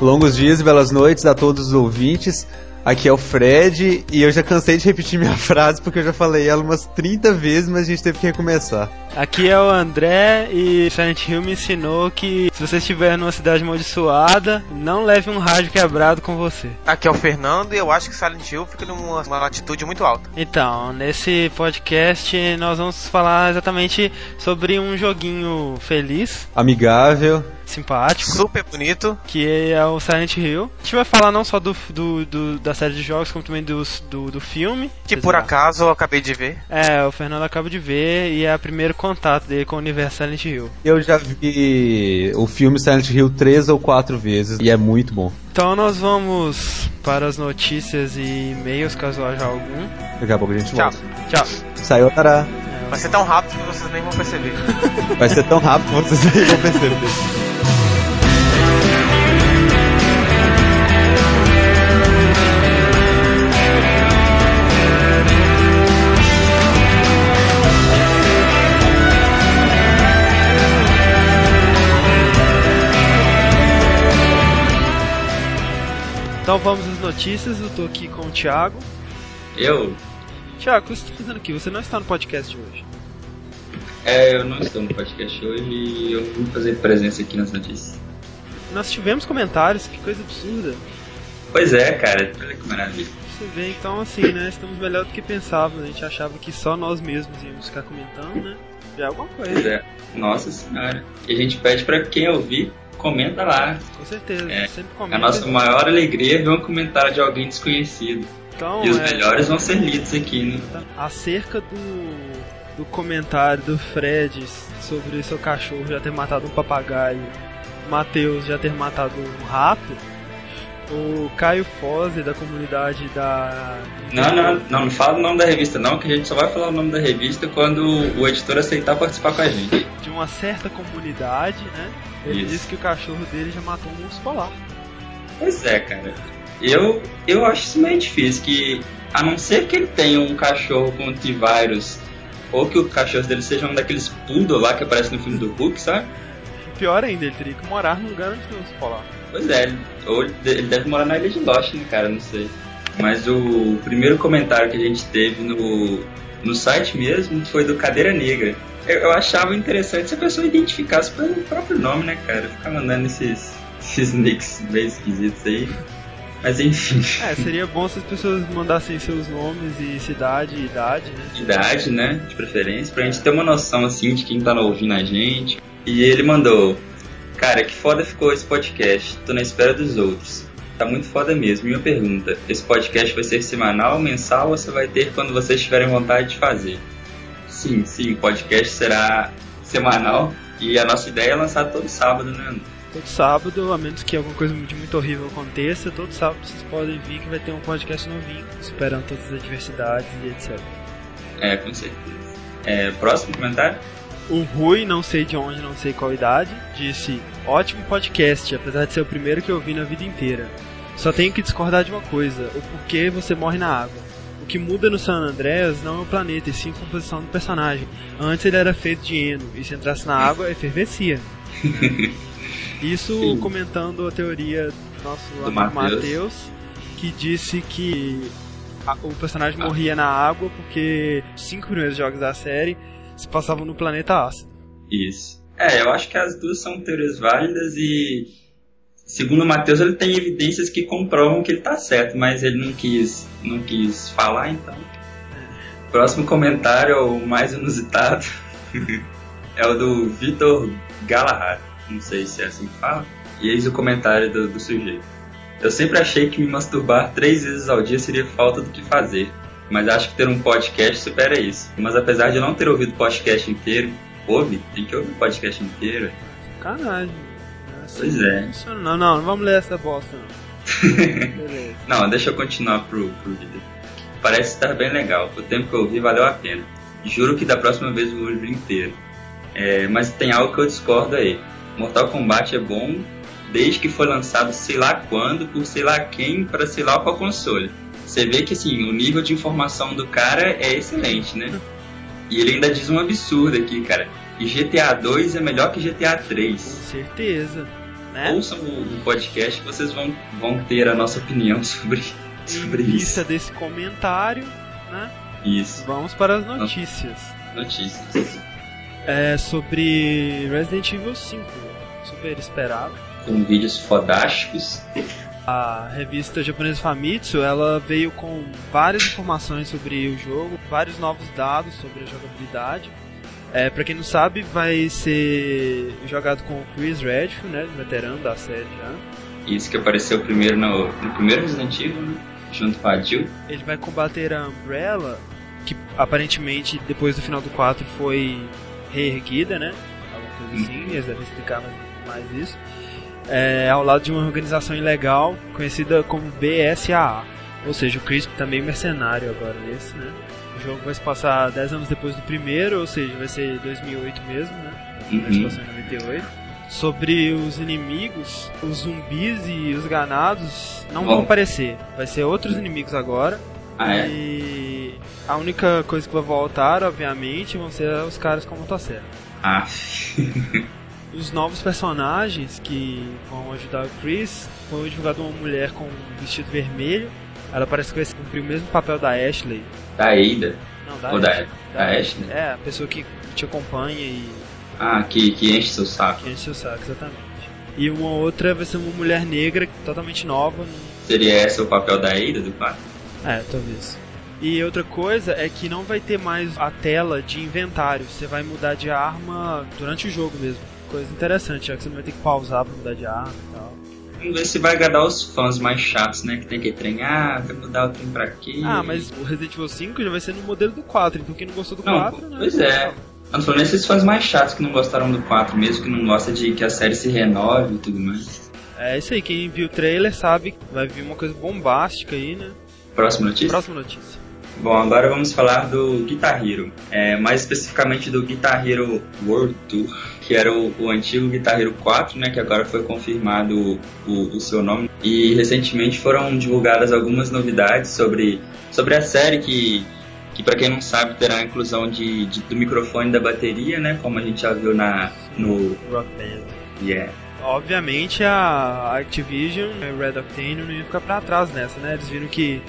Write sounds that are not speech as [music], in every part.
Longos dias e belas noites a todos os ouvintes. Aqui é o Fred e eu já cansei de repetir minha [laughs] frase porque eu já falei ela umas 30 vezes, mas a gente teve que recomeçar. Aqui é o André e Silent Hill me ensinou que se você estiver numa cidade amaldiçoada, não leve um rádio quebrado com você. Aqui é o Fernando e eu acho que Silent Hill fica numa uma latitude muito alta. Então, nesse podcast nós vamos falar exatamente sobre um joguinho feliz, Amigável. Simpático, Super bonito. que é o Silent Hill. A gente vai falar não só do, do, do- da série de jogos, como também do, do, do filme. Que por acaso eu acabei de ver. É, o Fernando acaba de ver e é o primeiro contato dele com o universo Silent Hill. Eu já vi o filme Silent Hill três ou quatro vezes e é muito bom. Então nós vamos para as notícias e e-mails, caso haja algum. Daqui a pouco a gente Tchau. volta. Tchau. Sayonara. Vai ser tão rápido que vocês nem vão perceber. Vai ser tão rápido que vocês nem vão perceber. [laughs] Então vamos às notícias. Eu tô aqui com o Thiago. Eu? Thiago, o que você está fazendo aqui? Você não está no podcast hoje. É, eu não estou no podcast hoje e eu vim fazer presença aqui nas notícias. Nós tivemos comentários, que coisa absurda. Pois é, cara, olha que maravilha. Você vê, então assim, né? Estamos melhor do que pensávamos. A gente achava que só nós mesmos íamos ficar comentando, né? Já é alguma Pois coisa. é, nossa senhora. E a gente pede pra quem ouvir, comenta lá. Com certeza, É, sempre A comenta. nossa maior alegria é ver um comentário de alguém desconhecido. Então, E os é, melhores vão ser lidos aqui, né? acerca do, do comentário do Fred sobre seu cachorro já ter matado um papagaio, Matheus já ter matado um rato, o Caio Foze da comunidade da. Não, não, não, não fala o nome da revista não, que a gente só vai falar o nome da revista quando o editor aceitar participar com a gente. De uma certa comunidade, né? Ele Isso. disse que o cachorro dele já matou um urso polar. Pois é, cara. Eu, eu acho isso meio difícil, que a não ser que ele tenha um cachorro com antivírus, ou que o cachorro dele seja um daqueles poodle lá que aparece no filme do Hulk, sabe? Pior ainda, ele teria que morar num lugar onde tem urso polar. Pois é, ou ele deve morar na ilha de Lost, né, cara? Não sei. Mas o primeiro comentário que a gente teve no, no site mesmo foi do Cadeira Negra. Eu, eu achava interessante se a pessoa identificasse pelo próprio nome, né, cara? Ficar mandando esses, esses nicks meio esquisitos aí. Mas enfim. É, seria bom se as pessoas mandassem seus nomes e cidade e idade, né? idade, né? De preferência, pra gente ter uma noção assim de quem tá ouvindo a gente. E ele mandou: Cara, que foda ficou esse podcast. Tô na espera dos outros. Tá muito foda mesmo. E uma pergunta: esse podcast vai ser semanal, mensal ou você vai ter quando vocês tiverem vontade de fazer? Sim, sim, o podcast será semanal. E a nossa ideia é lançar todo sábado, né? Todo sábado, a menos que alguma coisa de muito horrível aconteça, todo sábado vocês podem vir que vai ter um podcast novinho, superando todas as adversidades e etc. É, com certeza. É, próximo comentário? O Rui, não sei de onde, não sei qual idade, disse: Ótimo podcast, apesar de ser o primeiro que eu vi na vida inteira. Só tenho que discordar de uma coisa: o porquê você morre na água. O que muda no San Andreas não é o planeta, e sim a composição do personagem. Antes ele era feito de heno, e se entrasse na água, efervescia. [laughs] Isso Sim. comentando a teoria do nosso Do amigo Matheus. Que disse que a- o personagem morria na água porque os cinco primeiros jogos da série se passavam no planeta ácido. Isso. É, eu acho que as duas são teorias válidas e, segundo o Matheus, ele tem evidências que comprovam que ele tá certo, mas ele não quis, não quis falar, então. Próximo comentário, o mais inusitado, [laughs] é o do Vitor Galahad. Não sei se é assim que fala. E eis o comentário do, do sujeito. Eu sempre achei que me masturbar três vezes ao dia seria falta do que fazer. Mas acho que ter um podcast supera isso. Mas apesar de eu não ter ouvido o podcast inteiro, ouve, tem que ouvir o podcast inteiro. Sacanagem. Pois é. Não, não, não, vamos ler essa bosta não. [laughs] Beleza. Não, deixa eu continuar pro, pro vídeo. Parece estar bem legal. O tempo que eu ouvi valeu a pena. Juro que da próxima vez eu vou ouvir inteiro. É, mas tem algo que eu discordo aí. Mortal Kombat é bom desde que foi lançado sei lá quando, por sei lá quem, para sei lá qual console. Você vê que assim, o nível de informação do cara é excelente, né? E ele ainda diz um absurdo aqui, cara. E GTA 2 é melhor que GTA 3. Com certeza. Né? Ouçam o, o podcast que vocês vão, vão ter a nossa opinião [laughs] sobre, sobre em isso. desse comentário, né? Isso, Vamos para as notícias. notícias. É sobre Resident Evil 5, super esperado. Com vídeos fodásticos. A revista japonesa Famitsu, ela veio com várias informações sobre o jogo, vários novos dados sobre a jogabilidade. É, para quem não sabe, vai ser jogado com o Chris Redfield, né, veterano da série já. Isso que apareceu primeiro no, no primeiro Resident Evil, né? Junto com a Jill. Ele vai combater a Umbrella, que aparentemente depois do final do 4 foi reerguida, né? Alguma coisa assim, eles devem explicar mais, mais isso. É, ao lado de uma organização ilegal conhecida como BSAA. Ou seja, o Chris também mercenário agora nesse, né? O jogo vai se passar 10 anos depois do primeiro, ou seja, vai ser 2008 mesmo, né? Vai se Uhum. passar em 98. Sobre os inimigos, os zumbis e os ganados não Bom. vão aparecer. Vai ser outros inimigos agora. Ah, é? E a única coisa que vai voltar, obviamente, vão ser os caras com motosserra. Ah, [laughs] [laughs] Os novos personagens que vão ajudar o Chris foi divulgado uma mulher com um vestido vermelho. Ela parece que vai cumprir o mesmo papel da Ashley. da Ada. Não, da Ou da, Ashley. da Ashley? É, a pessoa que te acompanha e Ah, que, que enche seu saco. que enche seu saco, exatamente. E uma outra vai ser uma mulher negra totalmente nova. Seria esse o papel da Ada do 4? É, talvez. E outra coisa é que não vai ter mais a tela de inventário. Você vai mudar de arma durante o jogo mesmo. Coisa interessante, já que você não vai ter que pausar pra mudar de arma e tal. Vamos ver se vai agradar os fãs mais chatos, né? Que tem que treinar, ah, vai mudar o trem pra quê? Ah, mas o Resident Evil 5 já vai ser no modelo do 4, então quem não gostou do Não, 4, né? pois é. Eu tô falando esses fãs mais chatos que não gostaram do 4 mesmo, que não gosta de que a série se renove e tudo mais. É isso aí, quem viu o trailer sabe que vai vir uma coisa bombástica aí, né? Próxima notícia? Próxima notícia. Bom, agora vamos falar do Guitar Hero. É, mais especificamente do Guitar Hero World Tour, que era o, o antigo Guitar Hero 4, né, que agora foi confirmado o, o seu nome. E recentemente foram divulgadas algumas novidades sobre, sobre a série que, que para quem não sabe, terá a inclusão de, de- do microfone da bateria, né, como a gente já viu na, no... Rock Band. Yeah. Obviamente a Activision e Red Octane não ia ficar pra trás nessa, né? Eles viram que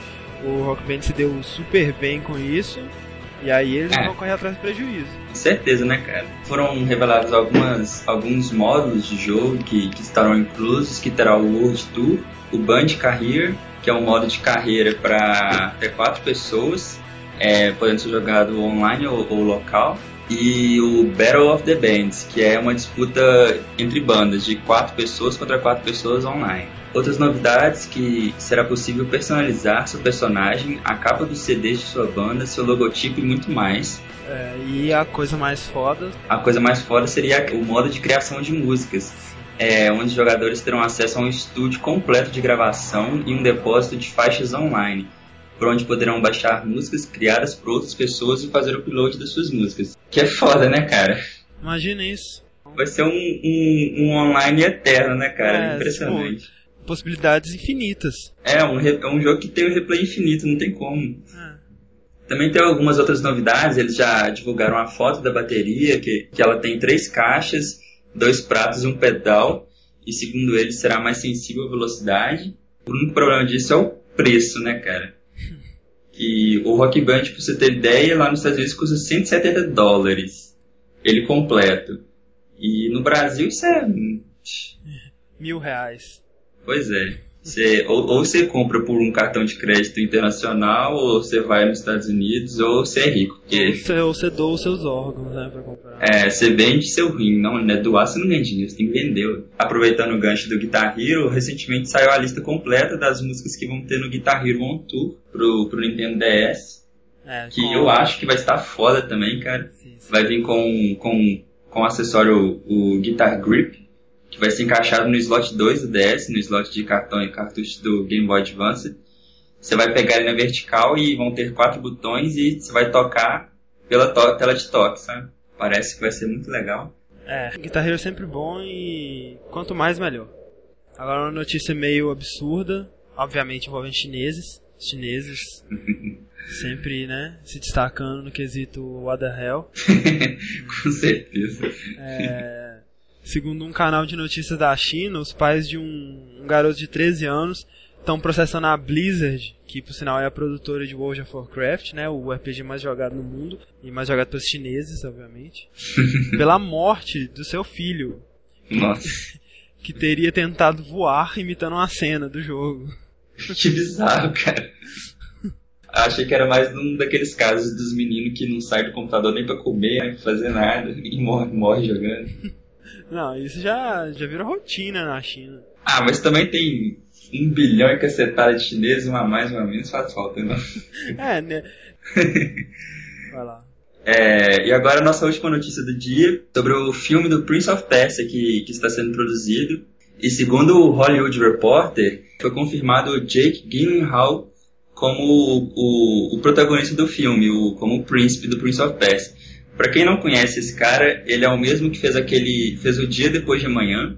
o Rock Band se deu super bem com isso, e aí eles É. vão correr atrás do prejuízo. Certeza, né, cara? Foram revelados algumas, alguns módulos de jogo que, que estarão inclusos, que terá o World Tour, o Band Career, que é um modo de carreira para até quatro pessoas, é, podendo ser jogado online ou, ou local, e o Battle of the Bands, que é uma disputa entre bandas de quatro pessoas contra quatro pessoas online. Outras novidades que será possível personalizar seu personagem, a capa dos CDs de sua banda, seu logotipo e muito mais. É, e a coisa mais foda, A coisa mais foda seria o modo de criação de músicas, é, onde os jogadores terão acesso a um estúdio completo de gravação e um depósito de faixas online, por onde poderão baixar músicas criadas por outras pessoas e fazer o upload das suas músicas. Que é foda, né, cara? imagina isso. Vai ser um, um, um online eterno, né, cara? É, Impressionante. Possibilidades infinitas. É um, é um jogo que tem um replay infinito, não tem como. É. Também tem algumas outras novidades, eles já divulgaram a foto da bateria, que, que ela tem três caixas, dois pratos e um pedal, e segundo eles será mais sensível à velocidade. O único problema disso é o preço, né, cara? Que o Rock Band, pra você ter ideia, lá nos Estados Unidos custa 170 dólares, ele completo. E no Brasil isso é... Mil reais. Pois é. Você, ou, ou você compra por um cartão de crédito internacional, ou você vai nos Estados Unidos, ou você é rico. Ou Porque você, ou você doa os seus órgãos, né, pra comprar. é, você vende seu rim, não é doar, você não ganha dinheiro, você tem que vender. Aproveitando o gancho do Guitar Hero, recentemente saiu a lista completa das músicas que vão ter no Guitar Hero On Tour pro, pro Nintendo DS, É, que com- eu acho que vai estar foda também, cara. Sim, sim. Vai vir com, com, com acessório o Guitar Grip, que vai ser encaixado no slot 2 do DS, no slot de cartão e cartucho do Game Boy Advance. Você vai pegar ele na vertical e vão ter quatro botões e você vai tocar pela to- tela de toque, sabe? Parece que vai ser muito legal. É, Guitar Hero é sempre bom e quanto mais melhor. Agora uma notícia meio absurda, obviamente envolvendo chineses. Chineses [laughs] sempre, né, se destacando no quesito What the Hell. [laughs] Com certeza. É, Segundo um canal de notícias da China, os pais de um, um garoto de 13 anos estão processando a Blizzard, que por sinal é a produtora de World of Warcraft, né, o RPG mais jogado no mundo e mais jogado pelos chineses, obviamente, [laughs] pela morte do seu filho. Nossa. [laughs] Que teria tentado voar imitando uma cena do jogo. [laughs] Que bizarro, cara. Achei que era mais um daqueles casos dos meninos que não saem do computador nem pra comer, nem pra fazer nada, e morre, morre jogando. Não, isso já, já virou rotina na China. Ah, mas também tem um bilhão e cacetada de chineses, uma mais, uma menos, faz falta, não? [laughs] É, né? [laughs] Vai lá. É, e agora a nossa última notícia do dia, sobre o filme do Prince of Persia que, que está sendo produzido. E segundo o Hollywood Reporter, foi confirmado o Jake Gyllenhaal como o, o, o protagonista do filme, o, como o príncipe do Prince of Persia. Para quem não conhece esse cara, ele é o mesmo que fez aquele fez o Dia Depois de Amanhã.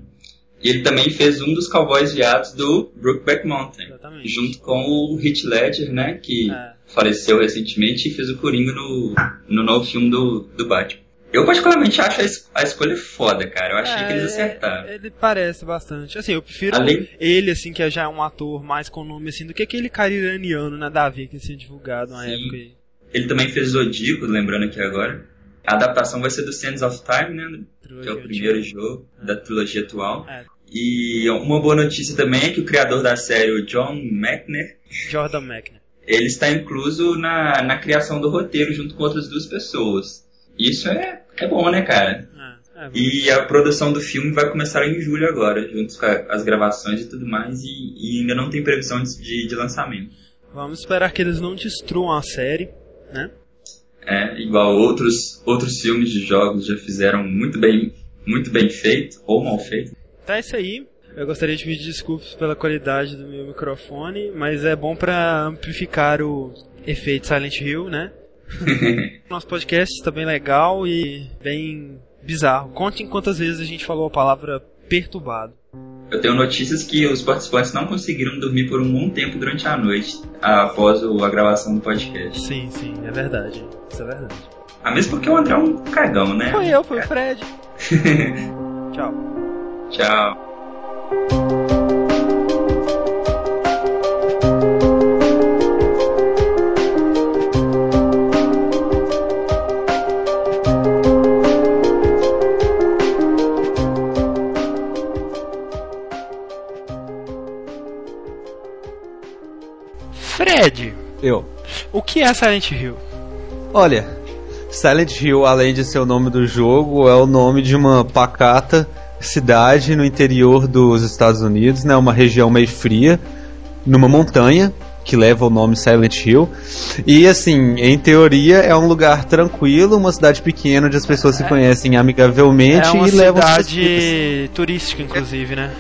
E ele também fez um dos cowboys viados do Brookback Mountain, Exatamente. junto com o Heath Ledger, né, que É. faleceu recentemente e fez o Coringa no, no novo filme do, do Batman. Eu particularmente acho a, a escolha foda, cara. Eu achei É, que eles é, acertaram. Ele parece bastante. Assim, eu prefiro Além- ele, assim, que já é um ator mais com nome, assim, do que aquele cara iraniano, nada a ver, que tinha divulgado na Sim. época aí. Ele também fez Zodíaco, lembrando aqui agora. A adaptação vai ser do Sands of Time, né? Que é o primeiro jogo da trilogia atual. É. E uma boa notícia também é que o criador da série, o John McNair, Jordan McNair. ele está incluso na, na criação do roteiro junto com outras duas pessoas. Isso é, é bom, né, cara? É, é, E a produção do filme vai começar em julho agora, junto com a- as gravações e tudo mais, e, e ainda não tem previsão de, de lançamento. Vamos esperar que eles não destruam a série, né? É, igual outros, outros filmes de jogos já fizeram muito bem, muito bem feito, ou mal feito. Tá isso aí. Eu gostaria de pedir desculpas pela qualidade do meu microfone, mas é bom pra amplificar o efeito Silent Hill, né? [laughs] Nosso podcast está bem legal e bem bizarro. Contem quantas vezes a gente falou a palavra perturbado. Eu tenho notícias que os participantes não conseguiram dormir por um bom tempo durante a noite, após a gravação do podcast. Sim, sim, é verdade. Isso é verdade. Ah, mesmo porque o André é um cagão, né? Foi eu, foi o Fred. [laughs] Tchau. Tchau. É Silent Hill? Olha, Silent Hill, além de ser o nome do jogo, é o nome de uma pacata cidade no interior dos Estados Unidos, né? Uma região meio fria, numa montanha que leva o nome Silent Hill. E assim, em teoria é um lugar tranquilo, uma cidade pequena onde as pessoas se conhecem amigavelmente É uma e levam cidade turística, inclusive, né?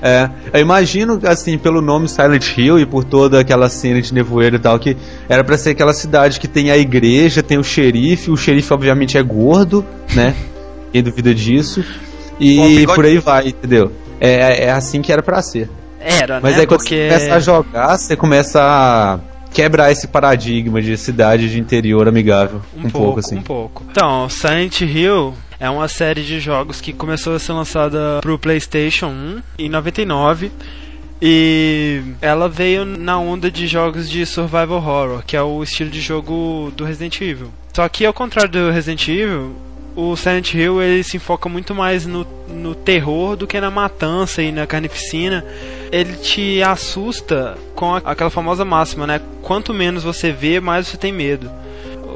É, eu imagino, assim, pelo nome Silent Hill e por toda aquela cena de nevoeiro e tal, que era pra ser aquela cidade que tem a igreja, tem o xerife, o xerife obviamente é gordo, né? [laughs] Quem duvida disso. E por aí vai, entendeu? É, é assim que era pra ser. Era, Mas né? aí quando Porque... você começa a jogar, você começa a quebrar esse paradigma de cidade de interior amigável. Um, pouco, assim. Um pouco. Então, Silent Hill é uma série de jogos que começou a ser lançada pro PlayStation 1 em 99 e ela veio na onda de jogos de survival horror, que é o estilo de jogo do Resident Evil. Só que ao contrário do Resident Evil, o Silent Hill ele se enfoca muito mais no, no terror do que na matança e na carnificina. Ele te assusta com a- aquela famosa máxima, né? Quanto menos você vê, mais você tem medo.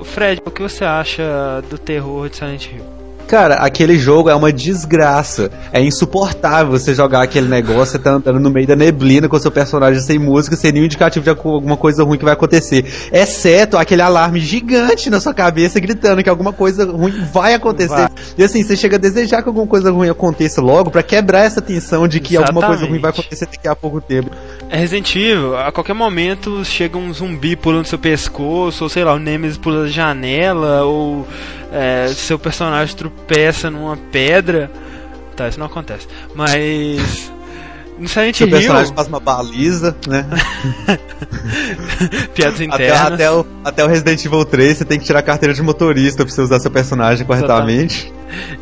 Fred, o que você acha do terror de Silent Hill? Cara, aquele jogo é uma desgraça. É insuportável você jogar aquele negócio, você tá andando no meio da neblina com seu personagem sem música, sem nenhum indicativo de alguma coisa ruim que vai acontecer. Exceto aquele alarme gigante na sua cabeça gritando que alguma coisa ruim vai acontecer. Vai. E assim, você chega a desejar que alguma coisa ruim aconteça logo pra quebrar essa tensão de que alguma coisa ruim vai Exatamente. acontecer daqui a pouco tempo. É Resident Evil, a qualquer momento chega um zumbi pulando seu pescoço, ou sei lá, o Nemesis pula da janela, ou é, seu personagem tropeça numa pedra. Tá, isso não acontece. Mas. No Silent Hill, personagem faz uma baliza, né? [laughs] piadas Até, internas. até, o, até o Resident Evil 3 você tem que tirar a carteira de motorista pra você usar seu personagem corretamente.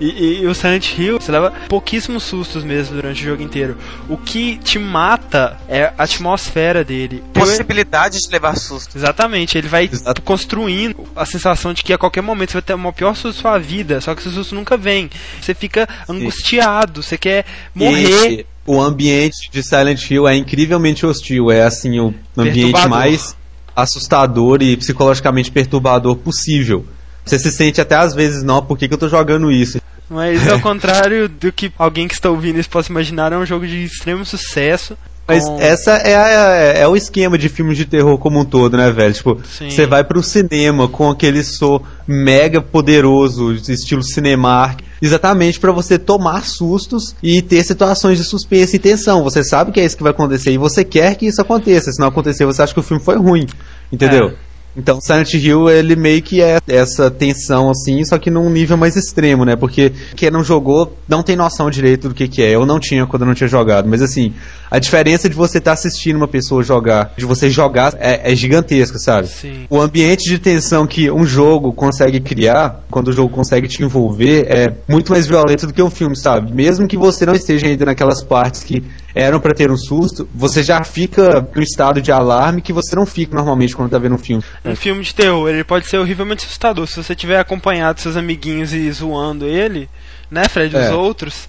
E, e- e o Silent Hill, você leva pouquíssimos sustos mesmo durante o jogo inteiro. O que te mata é a atmosfera dele. Possibilidade de levar susto. Exatamente, ele vai Exato. construindo a sensação de que a qualquer momento você vai ter uma pior susto da sua vida, só que esse susto nunca vem. Você fica angustiado, você quer morrer. O ambiente de Silent Hill é incrivelmente hostil. É assim, o ambiente mais assustador e psicologicamente perturbador possível. Você se sente até às vezes, não, por que, que eu tô jogando isso? Mas ao contrário do que alguém que está ouvindo isso possa imaginar, é um jogo de extremo sucesso. Mas com- essa é, a- é o esquema de filmes de terror como um todo, né, velho? Tipo, você vai pro cinema com aquele som mega poderoso, de estilo Cinemark, exatamente pra você tomar sustos e ter situações de suspense e tensão. Você sabe que é isso que vai acontecer e você quer que isso aconteça. Se não acontecer, você acha que o filme foi ruim, entendeu? É. Então, Silent Hill, ele meio que é essa tensão, assim, só que num nível mais extremo, né? Porque quem não jogou não tem noção direito do que, que é. Eu não tinha quando eu não tinha jogado. Mas, assim, a diferença de você estar assistindo uma pessoa jogar, de você jogar, é, é gigantesca, sabe? Sim. O ambiente de tensão que um jogo consegue criar, quando o jogo consegue te envolver, é muito mais violento do que um filme, sabe? Mesmo que você não esteja ainda naquelas partes que eram pra ter um susto, você já fica no estado de alarme que você não fica normalmente quando tá vendo um filme. Um filme de terror, ele pode ser horrivelmente assustador. Se você tiver acompanhado seus amiguinhos e zoando ele, né, Fred? Os É. outros.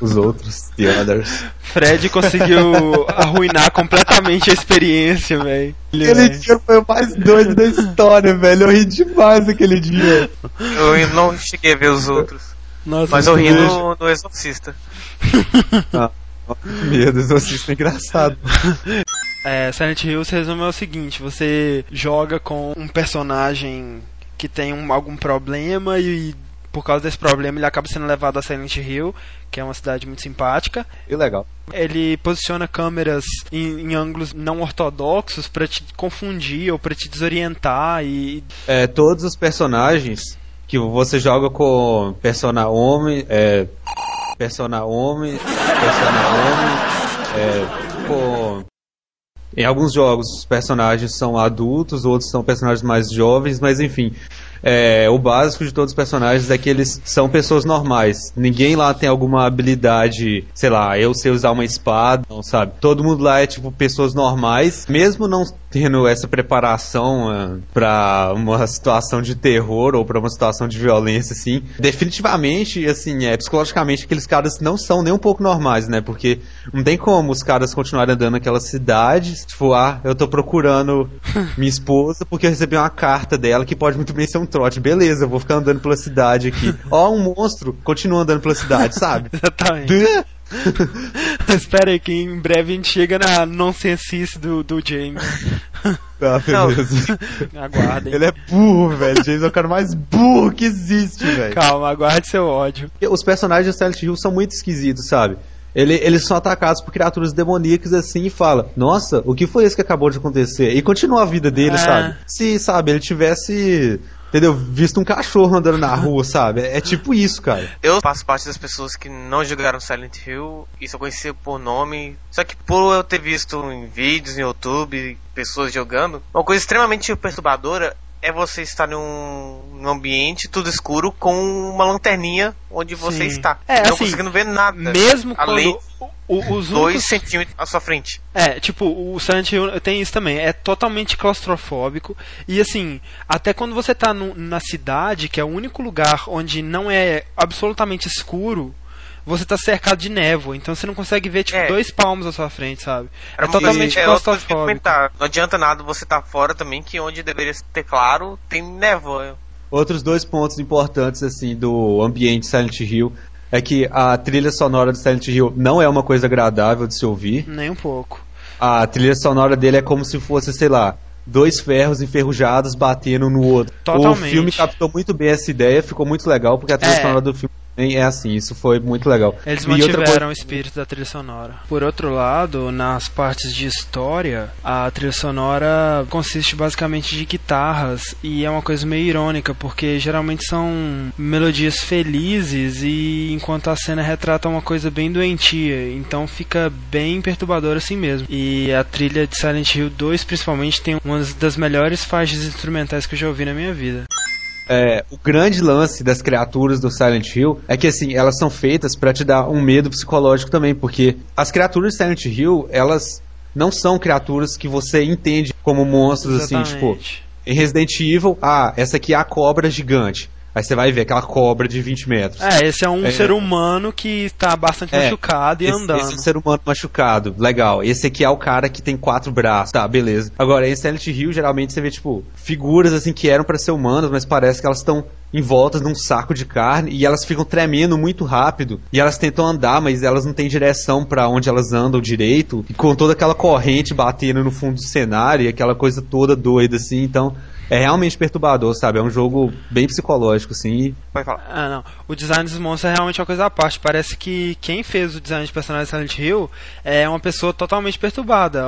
Os outros, the others. [laughs] Fred conseguiu arruinar completamente a experiência, velho. Aquele dia foi o mais doido da história, velho. Eu ri demais aquele dia. Eu não cheguei a ver os outros. Nossa, Mas eu ri no, no Exorcista. [laughs] Medo, isso é engraçado. É, Silent Hill se resume ao seguinte: você joga com um personagem que tem um- algum problema e por causa desse problema ele acaba sendo levado a Silent Hill, que é uma cidade muito simpática. E legal. Ele posiciona câmeras em, em ângulos não ortodoxos pra te confundir ou pra te desorientar e É, todos os personagens que você joga com persona homem, é, persona homem, persona homem, é, com em alguns jogos os personagens são adultos, outros são personagens mais jovens, mas enfim, é, o básico de todos os personagens é que eles são pessoas normais. Ninguém lá tem alguma habilidade, sei lá, eu sei usar uma espada, não sabe? Todo mundo lá é tipo pessoas normais, mesmo não tendo essa preparação ah, pra uma situação de terror ou pra uma situação de violência, assim. Definitivamente, assim, é, psicologicamente aqueles caras não são nem um pouco normais, né? Porque não tem como os caras continuarem andando naquela cidade, tipo, ah, eu tô procurando [laughs] minha esposa porque eu recebi uma carta dela que pode muito bem ser um trote. Beleza, eu vou ficar andando pela cidade aqui. Ó, um monstro, continua andando pela cidade, sabe? [laughs] Exatamente. [laughs] Espera aí que em breve a gente chega na nonsensice do, do James. [laughs] Ah, Não. beleza. [laughs] Aguardem. Ele é burro, velho. James é o cara mais burro que existe, velho. Calma, aguarde seu ódio. Os personagens de Silent Hill são muito esquisitos, sabe? Ele- eles são atacados por criaturas demoníacas assim e fala: Nossa, o que foi isso que acabou de acontecer? E continua a vida dele, É. sabe? Se, sabe, ele tivesse. Entendeu? Visto um cachorro andando na rua, [laughs] sabe? É, é tipo isso, cara. Eu faço parte das pessoas que não jogaram Silent Hill e só conhecia por nome. Só que por eu ter visto em vídeos no YouTube, pessoas jogando, uma coisa extremamente perturbadora é você estar num, num ambiente tudo escuro com uma lanterninha onde você Sim. está. É, não assim, conseguindo ver nada. Mesmo além quando o- os dois únicos... centímetros à sua frente. É, tipo, o Silent Hill tem isso também, é totalmente claustrofóbico. E assim, até quando você tá no- na cidade, que é o único lugar onde não é absolutamente escuro, você tá cercado de névoa, então você não consegue ver, tipo, É. dois palmos à sua frente, sabe? É totalmente é claustrofóbico. comentar. Não adianta nada você estar fora também, que onde deveria ter claro, tem névoa. Outros dois pontos importantes, assim, do ambiente Silent Hill é que a trilha sonora de Silent Hill não é uma coisa agradável de se ouvir. Nem um pouco. A trilha sonora dele é como se fosse, sei lá, dois ferros enferrujados batendo no outro. Totalmente. O filme captou muito bem essa ideia, ficou muito legal, porque a trilha É. sonora do filme é assim, isso foi muito legal. Eles E mantiveram coisa- o espírito da trilha sonora. Por outro lado, nas partes de história, a trilha sonora consiste basicamente de guitarras e é uma coisa meio irônica, porque geralmente são melodias felizes e enquanto a cena retrata uma coisa bem doentia, então fica bem perturbador assim mesmo. E a trilha de Silent Hill 2 principalmente tem uma das melhores faixas instrumentais que eu já ouvi na minha vida. É, o grande lance das criaturas do Silent Hill é que assim, elas são feitas pra te dar um medo psicológico também, porque as criaturas de Silent Hill, elas não são criaturas que você entende como monstros assim, tipo, Exatamente. em Resident Evil, ah, essa aqui é a cobra gigante. Aí você vai ver aquela cobra de 20 metros. É, esse é um É. ser humano que está bastante É, machucado e esse, andando. Esse é um ser humano machucado. Legal. Esse aqui é o cara que tem quatro braços. Tá, beleza. Agora, em Silent Hill, geralmente você vê, tipo, figuras assim que eram pra ser humanas, mas parece que elas estão envoltas num saco de carne e elas ficam tremendo muito rápido. E elas tentam andar, mas elas não têm direção pra onde elas andam direito. E com toda aquela corrente batendo no fundo do cenário e aquela coisa toda doida assim. Então. É realmente perturbador, sabe? É um jogo bem psicológico, assim. e Pode falar. Ah, não. O design dos monstros é realmente uma coisa à parte. Parece que quem fez o design de personagem de Silent Hill é uma pessoa totalmente perturbada.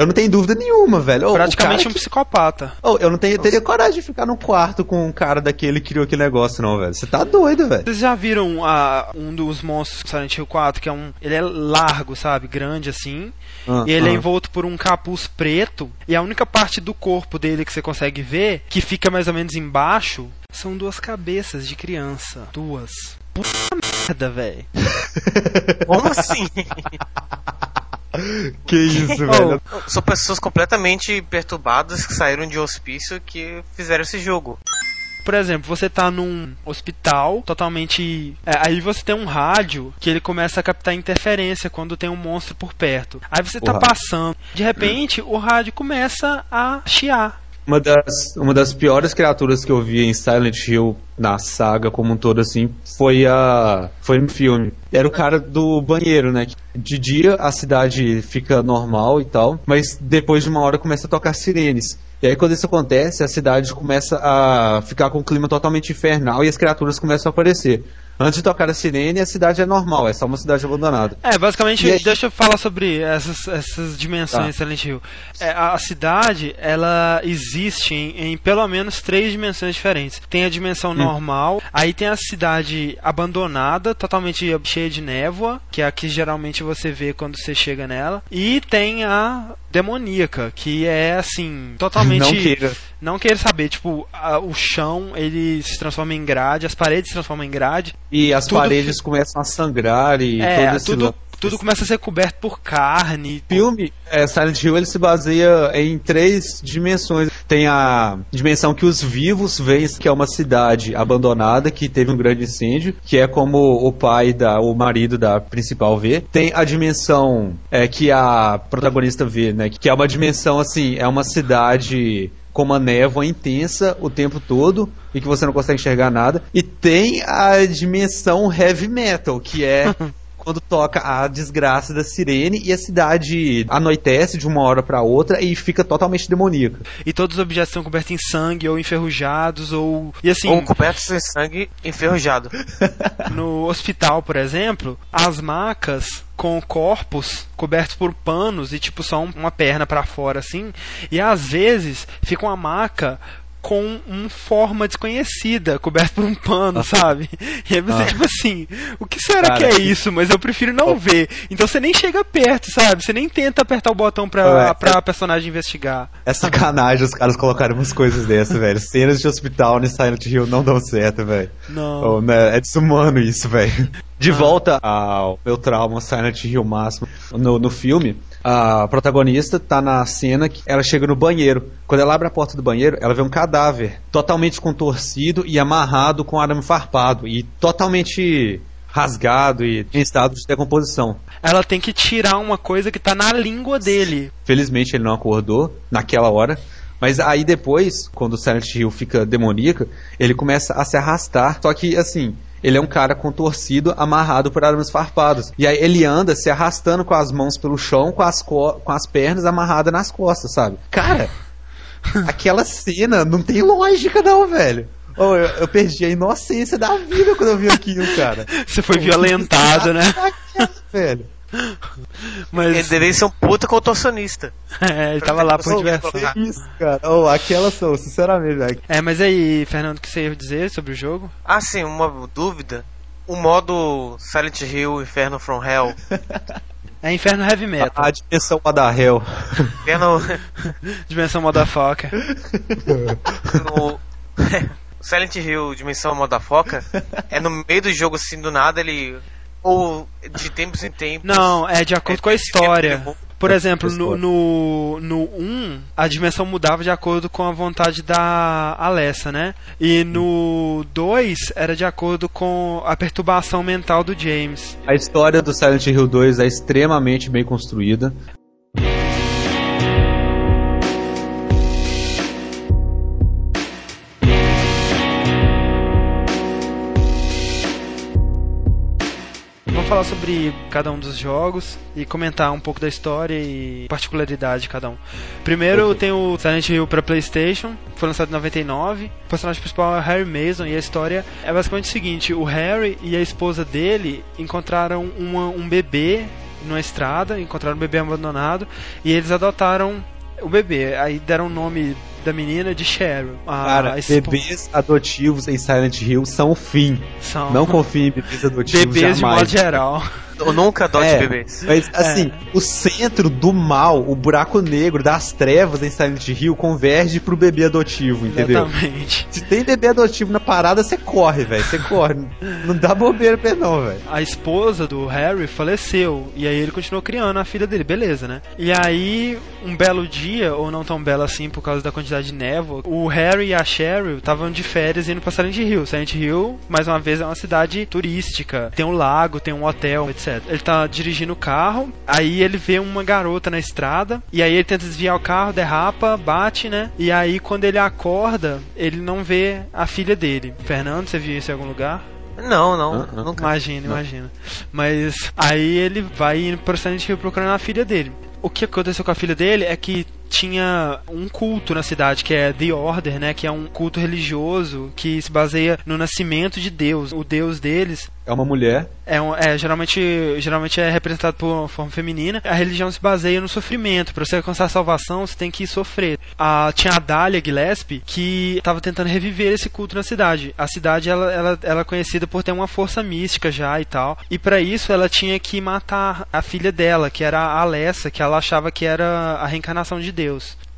Eu não tenho dúvida nenhuma, velho. Ô, o praticamente um que- psicopata. Oh, eu não tenho, teria coragem de ficar num quarto com um cara daquele que criou aquele negócio, não, velho. Você tá doido, velho. Vocês já viram ah, um dos monstros do Silent Hill 4, que é um. Ele é largo, sabe? Grande assim. Ah, e ele é ah. envolto por um capuz preto. E a única parte do corpo dele que você consegue ver, que fica mais ou menos embaixo, são duas cabeças de criança. Duas. Puta merda, velho. Como assim? [laughs] [laughs] Que isso, Oh, velho. São pessoas completamente perturbadas que saíram de hospício que fizeram esse jogo. Por exemplo, você tá num hospital totalmente. é, aí você tem um rádio que ele começa a captar interferência quando tem um monstro por perto. Aí você tá rádio. passando. De repente, o rádio começa a chiar. Uma das, uma das piores criaturas que eu vi em Silent Hill, na saga como um todo, assim, foi a. Foi no filme. Era o cara do banheiro, né? De dia a cidade fica normal e tal, mas depois de uma hora começa a tocar sirenes. E aí quando isso acontece, a cidade começa a ficar com um clima totalmente infernal e as criaturas começam a aparecer. Antes de tocar a sirene, a cidade é normal, é só uma cidade abandonada. É, basicamente, E aí- deixa eu falar sobre essas, essas dimensões Tá. Silent Hill. É, a, cidade, ela existe em, em pelo menos três dimensões diferentes. Tem a dimensão normal, aí tem a cidade abandonada, totalmente cheia de névoa, que é a que geralmente você vê quando você chega nela. E tem a demoníaca, que é assim, totalmente... Não queira. Não queira saber, tipo, a- o chão, ele se transforma em grade, as paredes se transformam em grade, E as paredes começam a sangrar e é, todo esse tudo, lance. tudo começa a ser coberto por carne. O filme é, Silent Hill ele se baseia em três dimensões. Tem a dimensão que os vivos veem, que é uma cidade abandonada que teve um grande incêndio, que é como o pai da, o marido da principal vê. Tem a dimensão é, que a protagonista vê, né? Que é uma dimensão assim, é uma cidade com uma névoa intensa o tempo todo e que você não consegue enxergar nada. E tem a dimensão heavy metal, que é [laughs] quando toca a desgraça da sirene e a cidade anoitece de uma hora pra outra e fica totalmente demoníaca. E todos os objetos são cobertos em sangue ou enferrujados ou. E assim, Ou cobertos de sangue enferrujado. [laughs] no hospital, por exemplo, as macas com corpos cobertos por panos e tipo só um- uma perna pra fora assim, e às vezes fica uma maca com uma forma desconhecida, coberto por um pano, [laughs] sabe? E aí você, Ah. tipo assim, o que será Cara, que é que- isso? Mas eu prefiro não ver. Então você nem chega perto, sabe? Você nem tenta apertar o botão pra, Ué, pra personagem investigar. É sacanagem os caras colocarem umas coisas dessas, velho. Cenas de hospital no Silent Hill não dão certo, velho. Não. Oh, né, É desumano isso, velho. De volta ao meu trauma Silent Hill máximo no, no filme. A protagonista tá na cena que ela chega no banheiro. Quando ela abre a porta do banheiro, ela vê um cadáver totalmente contorcido e amarrado com arame farpado e totalmente rasgado e em estado de decomposição. Ela tem que tirar uma coisa que tá na língua dele. Felizmente ele não acordou naquela hora. Mas aí depois, quando o Silent Hill fica demoníaca, ele começa a se arrastar. Só que, assim, ele é um cara contorcido, amarrado por arames farpados. E aí ele anda se arrastando com as mãos pelo chão, com as, co com as pernas amarradas nas costas, sabe? Cara, [laughs] aquela cena não tem lógica não, velho. Oh, eu, eu, perdi a inocência da vida quando eu vi aquilo, cara. [laughs] Você foi violentado, né? [laughs] Velho. Mas... Ele deveria ser um puta contorcionista. [laughs] É, ele tava lá por diversão. Isso, cara. Oh, aquelas são, sinceramente, velho. É, mas aí, Fernando, o que você ia dizer sobre o jogo? Ah, sim, uma dúvida. O modo Silent Hill Inferno from Hell. [laughs] É Inferno Heavy Metal. A, a dimensão da Hell. Inferno... [laughs] dimensão Motherfucker. no... Silent Hill Dimensão Motherfucker é no meio do jogo assim, do nada ele ou de tempos em tempos. Não, é de acordo é, com a história. Por exemplo, no, no, no 1, a dimensão mudava de acordo com a vontade da Alessa, né? E no 2, era de acordo com a perturbação mental do James. A história do Silent Hill 2 é extremamente bem construída. Falar sobre cada um dos jogos e comentar um pouco da história e particularidade de cada um. Primeiro okay. tem o Silent Hill para PlayStation, foi lançado em 99. O personagem principal é Harry Mason e a história é basicamente o seguinte: o Harry e a esposa dele encontraram uma, um bebê numa estrada, encontraram um bebê abandonado e eles adotaram o bebê. Aí deram o nome da menina de Cheryl. Cara, bebês adotivos em Silent Hill são o fim. São. Não confie em bebês adotivos Bebês jamais. de modo geral. Eu nunca adote é, bebês. Mas, assim, é. o centro do mal, o buraco negro das trevas em Silent Hill converge pro bebê adotivo, entendeu? Exatamente. Se tem bebê adotivo na parada, você corre, velho. Você corre. Não dá bobeira pra não, velho. A esposa do Harry faleceu. E aí ele continuou criando a filha dele, beleza, né? E aí, um belo dia, ou não tão belo assim por causa da quantidade de névoa, o Harry e a Cheryl estavam de férias indo pra Silent Hill. Silent Hill, mais uma vez, é uma cidade turística. Tem um lago, tem um hotel, etc. Ele tá dirigindo o carro, aí ele vê uma garota na estrada, e aí ele tenta desviar o carro, derrapa, bate, né? E aí quando ele acorda, ele não vê a filha dele. Fernando, você viu isso em algum lugar? Não, não, uh, uh, Imagina, não. imagina. Mas aí ele vai indo pro Silent Hill procurando a filha dele. O que aconteceu com a filha dele é que tinha um culto na cidade que é The Order, né, que é um culto religioso que se baseia no nascimento de Deus. O Deus deles é uma mulher. É, um, é geralmente, geralmente é representado por uma forma feminina. A religião se baseia no sofrimento. Para você alcançar a salvação, você tem que sofrer. A, tinha a Dália Gillespie que estava tentando reviver esse culto na cidade. A cidade ela, ela, ela é conhecida por ter uma força mística já e tal. E para isso ela tinha que matar a filha dela, que era a Alessa, que ela achava que era a reencarnação de Deus.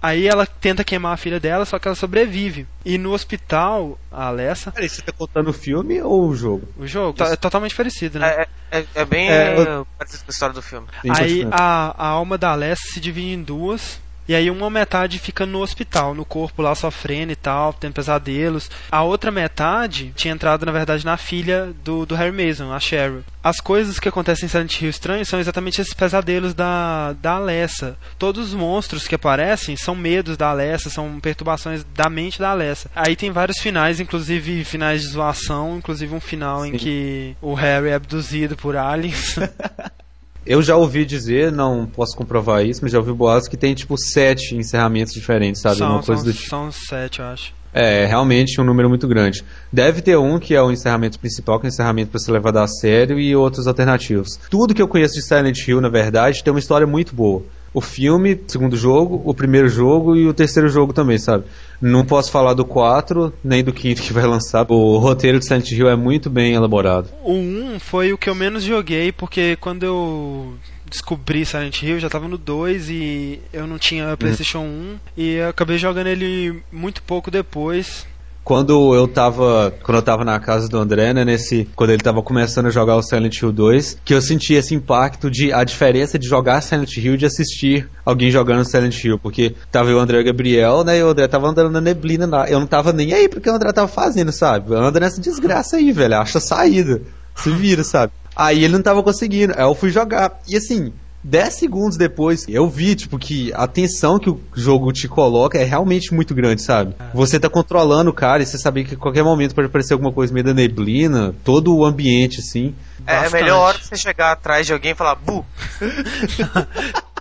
Aí ela tenta queimar a filha dela, só que ela sobrevive. E no hospital, a Alessa. Peraí, você tá contando o filme ou o jogo? O jogo, tá, é totalmente parecido, né? É, é, é bem é, eu... parecido com a história do filme. Aí a, a alma da Alessa se divide em duas. E aí uma metade fica no hospital, no corpo lá sofrendo e tal, tendo pesadelos. A outra metade tinha entrado, na verdade, na filha do, do Harry Mason, a Cheryl. As coisas que acontecem em Silent Hill Estranho são exatamente esses pesadelos da, da Alessa. Todos os monstros que aparecem são medos da Alessa, são perturbações da mente da Alessa. Aí tem vários finais, inclusive finais de zoação, inclusive um final Sim. em que o Harry é abduzido por aliens. [laughs] Eu já ouvi dizer, não posso comprovar isso, mas já ouvi boatos que tem tipo sete encerramentos diferentes, sabe? São, Uma coisa são, do tipo. são sete, eu acho. É, realmente um número muito grande. Deve ter um que é o encerramento principal, que é o encerramento para ser levado a sério, e outros alternativos. Tudo que eu conheço de Silent Hill, na verdade, tem uma história muito boa o filme, o segundo jogo, o primeiro jogo e o terceiro jogo também, sabe? Não posso falar do 4, nem do quinto que vai lançar. O roteiro de Silent Hill é muito bem elaborado. O 1 foi o que eu menos joguei, porque quando eu descobri Silent Hill, já tava no 2 e eu não tinha PlayStation uhum. 1 e eu acabei jogando ele muito pouco depois quando eu tava quando eu tava na casa do André, né, nesse quando ele tava começando a jogar o Silent Hill 2, que eu senti esse impacto de a diferença de jogar Silent Hill e de assistir alguém jogando Silent Hill, porque tava o André e o Gabriel, né, e o André tava andando na neblina. Eu não tava nem aí porque o André tava fazendo, sabe? Anda nessa desgraça aí, velho, acha saída. Se vira, sabe? Aí ele não tava conseguindo. Aí eu fui jogar. E assim, 10 segundos depois, eu vi, tipo, que a tensão que o jogo te coloca é realmente muito grande, sabe? É. Você tá controlando o cara e você sabe que a qualquer momento pode aparecer alguma coisa meio da neblina, todo o ambiente, assim. É, é melhor hora você chegar atrás de alguém e falar, bu! [laughs]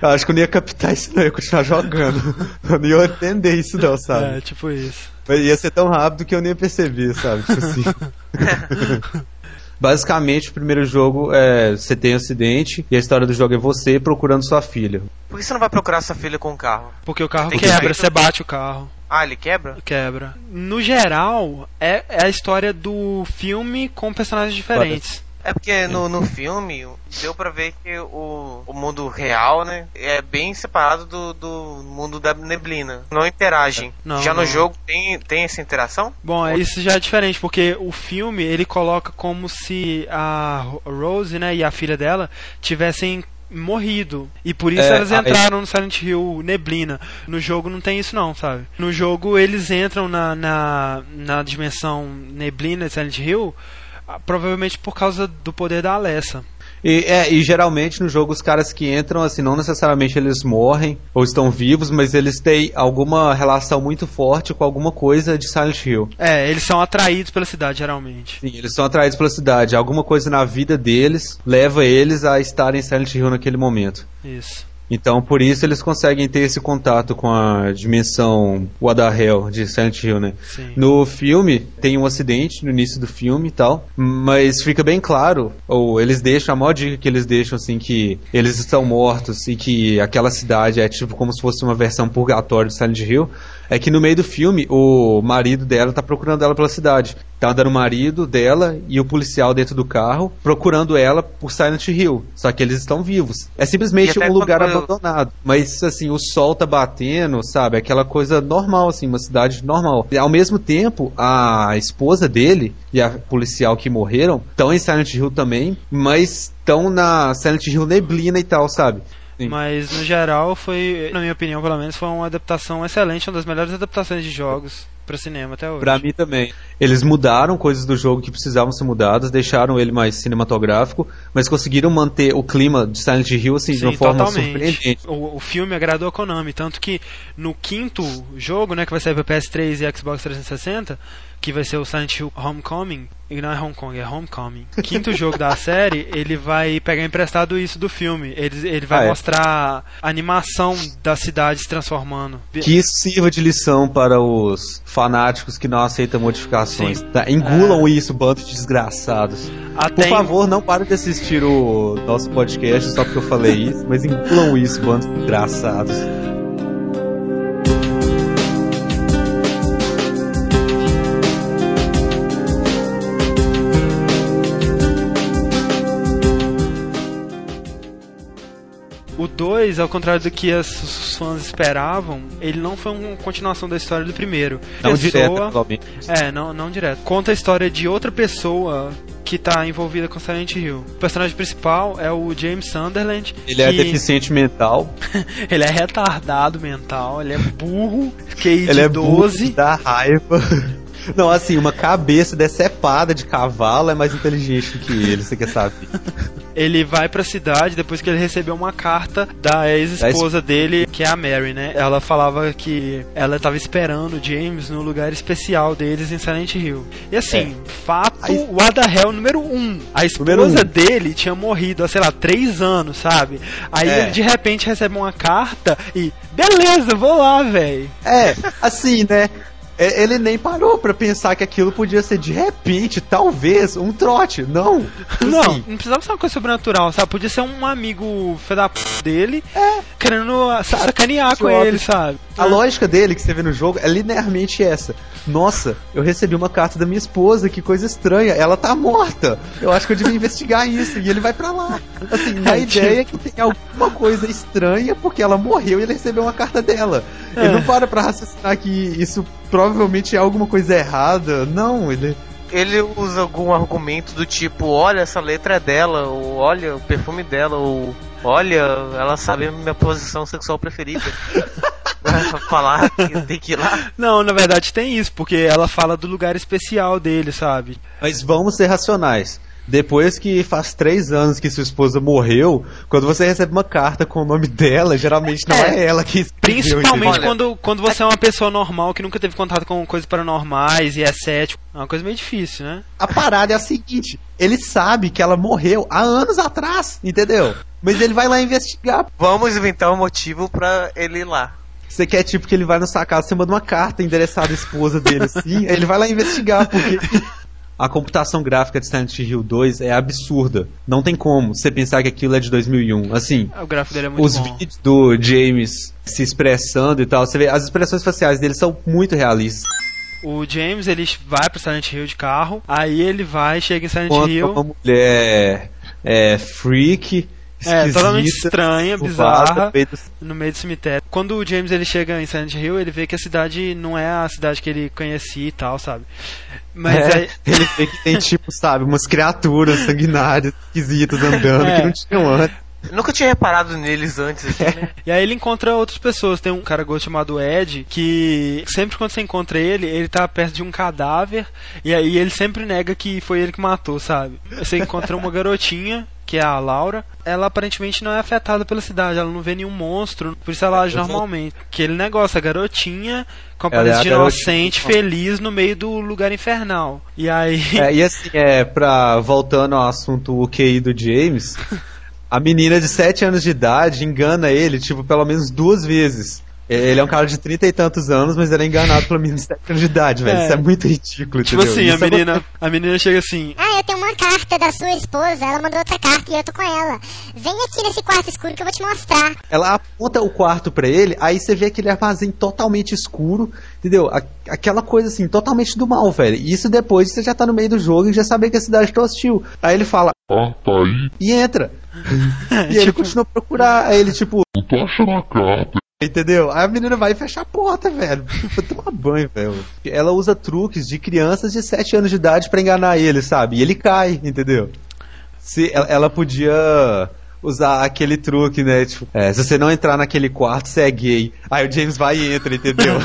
Eu acho que eu não ia captar isso, não. Eu ia continuar jogando. [laughs] Eu não ia entender isso, não, sabe? É, tipo isso. Mas ia ser tão rápido que eu nem ia perceber, sabe? Tipo assim. [laughs] Basicamente, o primeiro jogo é você tem um acidente e a história do jogo é você procurando sua filha. Por que você não vai procurar sua filha com o carro? Porque o carro Tem que quebra, você bate o carro. Ah, ele quebra? Quebra. No geral, é, é a história do filme com personagens diferentes. É porque no, no filme deu pra ver que o, o mundo real, né, é bem separado do, do mundo da neblina. Não interagem. Não, Já não. no jogo tem, tem essa interação? Bom, é- isso já é diferente, porque o filme ele coloca como se a Ro- Rose né, e a filha dela tivessem morrido. E por isso É, elas entraram no Silent Hill Neblina. No jogo não tem isso não, sabe? No jogo eles entram na, na, na dimensão Neblina de Silent Hill, provavelmente por causa do poder da Alessa. E, é, e geralmente no jogo os caras que entram, assim, não necessariamente eles morrem ou estão vivos, mas eles têm alguma relação muito forte com alguma coisa de Silent Hill. É, eles são atraídos pela cidade, geralmente. Sim, eles são atraídos pela cidade. Alguma coisa na vida deles leva eles a estarem em Silent Hill naquele momento. Isso. Então, por isso eles conseguem ter esse contato com a dimensão What the Hell de Silent Hill, né? Sim. No filme, tem um acidente no início do filme e tal, mas fica bem claro, ou eles deixam, a maior dica que eles deixam, assim, que eles estão mortos e que aquela cidade é tipo como se fosse uma versão purgatória de Silent Hill, é que no meio do filme, o marido dela tá procurando ela pela cidade. Tá andando o marido dela e o policial dentro do carro, procurando ela por Silent Hill. Só que eles estão vivos. É simplesmente um lugar quando- abandonado. Mas, assim, o sol tá batendo, sabe? Aquela coisa normal, assim, uma cidade normal. E, ao mesmo tempo, a esposa dele e a policial que morreram estão em Silent Hill também, mas estão na Silent Hill neblina e tal, sabe? Sim. Mas no geral foi, na minha opinião, pelo menos, foi uma adaptação excelente, uma das melhores adaptações de jogos pra cinema até hoje. Pra mim também. Eles mudaram coisas do jogo que precisavam ser mudadas, deixaram ele mais cinematográfico, mas conseguiram manter o clima de Silent Hill assim, de uma Sim, forma totalmente. surpreendente. O, o filme agradou a Konami, tanto que no quinto jogo, né, que vai sair pra PS3 e Xbox 360, que vai ser o Silent Hill Homecoming, e não é Hong Kong, é Homecoming. Quinto jogo da série, ele vai pegar emprestado isso do filme. Ele, ele vai Ah, é? mostrar a animação da cidade se transformando. Que isso sirva de lição para os fanáticos que não aceitam modificações. Tá? Engulam isso, bando de desgraçados. Até Por em- favor, não pare de assistir o nosso podcast só porque eu falei isso, mas engulam isso, bando de desgraçados. 2, ao contrário do que as- os fãs esperavam, ele não foi uma continuação da história do primeiro. Não Pessoa- direto. É, não, não direto. Conta a história de outra pessoa que tá envolvida com Silent Hill. O personagem principal é o James Sunderland. Ele é deficiente mental, [laughs] ele é retardado mental, ele é burro, [laughs] QI ele de é burro, 12. dá raiva. Não, assim, uma cabeça decepada de cavalo é mais inteligente do que ele, você quer saber. Ele vai pra cidade depois que ele recebeu uma carta da ex-esposa dele, que é a Mary, né? Ela falava que ela tava esperando o James no lugar especial deles em Silent Hill. E assim, fato, Aí- what the hell número um. A esposa um. dele tinha morrido há, sei lá, três anos, sabe? Aí É. ele de repente recebe uma carta e, beleza, vou lá, velho. É, assim, né? É, Ele nem parou pra pensar que aquilo podia ser de repente, talvez, um trote. Não. Não, Assim, não precisava ser uma coisa sobrenatural, sabe? Podia ser um amigo fé da p dele É. querendo sa- sacanear com ele, sabe? A lógica dele que você vê no jogo é linearmente essa. Nossa, eu recebi uma carta da minha esposa, que coisa estranha. Ela tá morta. Eu acho que eu devia investigar isso. E ele vai pra lá. Assim, [laughs] na É, ideia é que tem alguma coisa estranha porque ela morreu e ele recebeu uma carta dela. Ele É. não para pra raciocinar que isso provavelmente é alguma coisa errada. Não, ele. Ele usa algum argumento do tipo, olha, essa letra é dela, ou olha, o perfume dela, ou olha, ela sabe a minha posição sexual preferida. [laughs] Pra falar que tem que ir lá. Não, na verdade tem isso, porque ela fala do lugar especial dele, sabe? Mas vamos ser racionais. Depois que faz três anos que sua esposa morreu, quando você recebe uma carta com o nome dela, geralmente não é, é ela que escreveu. Principalmente quando, quando você é uma pessoa normal que nunca teve contato com coisas paranormais e é cético. É uma coisa meio difícil, né? A parada é a seguinte: ele sabe que ela morreu há anos atrás, entendeu? Mas ele vai lá investigar. Vamos inventar um motivo para ele ir lá. Você quer, tipo, que ele vai na sua casa, você manda uma carta endereçada à esposa dele, assim, ele vai lá investigar, porque a computação gráfica de Silent Hill 2 é absurda. Não tem como você pensar que aquilo é de 2001. Assim, o gráfico dele é muito os bom. vídeos do James se expressando e tal, você vê, as expressões faciais dele são muito realistas. O James, ele vai pro Silent Hill de carro, aí ele vai, chega em Silent Quanto Hill... uma mulher é, freak, é, totalmente estranha, bizarra, no meio do cemitério. Quando o James ele chega em Silent Hill, ele vê que a cidade não é a cidade que ele conhecia e tal, sabe? Mas é, aí... [laughs] ele vê que tem tipo, sabe, umas criaturas sanguinárias, esquisitas andando é. que não tinham antes. Nunca tinha reparado neles antes. Aqui, né? e aí ele encontra outras pessoas. Tem um cara gosto chamado Ed, que sempre quando você encontra ele, ele tá perto de um cadáver. E aí ele sempre nega que foi ele que matou, sabe? Você encontra uma garotinha que é a Laura, ela aparentemente não é afetada pela cidade, ela não vê nenhum monstro, por isso ela age normalmente. Aquele negócio, a garotinha com a aparência é de inocente, feliz no meio do lugar infernal. E aí. [laughs] É, e assim, é, pra, voltando ao assunto o QI do James, [laughs] a menina de 7 anos de idade engana ele, tipo, pelo menos duas vezes. Ele é um cara de trinta e tantos anos, mas ele é enganado pela menina de 7 anos de idade, velho. É. Isso é muito ridículo, Tipo entendeu? assim, Isso a menina, é a menina chega assim... Ah, eu tenho uma carta da sua esposa, ela mandou outra carta e eu tô com ela. Vem aqui nesse quarto escuro que eu vou te mostrar. Ela aponta o quarto pra ele, aí você vê aquele armazém totalmente escuro, entendeu? Aquela coisa assim, totalmente do mal, velho. E isso depois você já tá no meio do jogo e já sabe que a cidade tá hostil. Aí ele fala... Ah, tá aí. E entra. [laughs] e tipo... ele continua a procurar, aí ele tipo... Eu tô achando a carta. Entendeu? Aí a menina vai fechar a porta, velho. Toma banho, velho. Ela usa truques de crianças de 7 anos de idade para enganar ele, sabe? E ele cai, entendeu? Se ela, ela podia usar aquele truque, né? Tipo, é, se você não entrar naquele quarto, você é gay. Aí o James vai e entra, entendeu?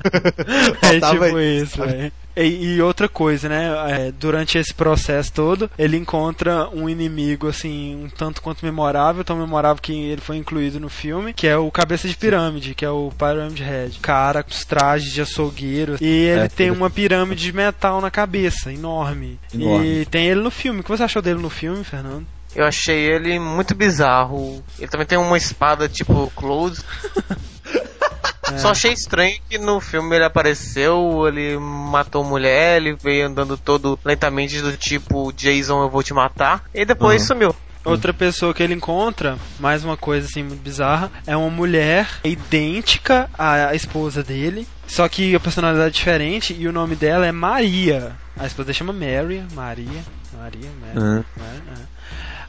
[laughs] é tipo isso, velho. E, e, outra coisa, né? É, durante esse processo todo, ele encontra um inimigo, assim, um tanto quanto memorável, tão memorável que ele foi incluído no filme, que é o Cabeça de Pirâmide, que é o Pyramid Head. Cara com os trajes de açougueiro. E ele é, tem uma pirâmide de metal na cabeça, enorme. enorme. E tem ele no filme. O que você achou dele no filme, Fernando? Eu achei ele muito bizarro. Ele também tem uma espada tipo Close. [laughs] É. Só achei estranho que no filme ele apareceu, ele matou mulher, ele veio andando todo lentamente do tipo Jason, eu vou te matar, e depois uhum. sumiu. Outra pessoa que ele encontra, mais uma coisa assim muito bizarra, é uma mulher idêntica à esposa dele, só que a personalidade é diferente e o nome dela é Maria. A esposa chama Mary, Maria, Maria, Mary, uhum. Mary, Mary.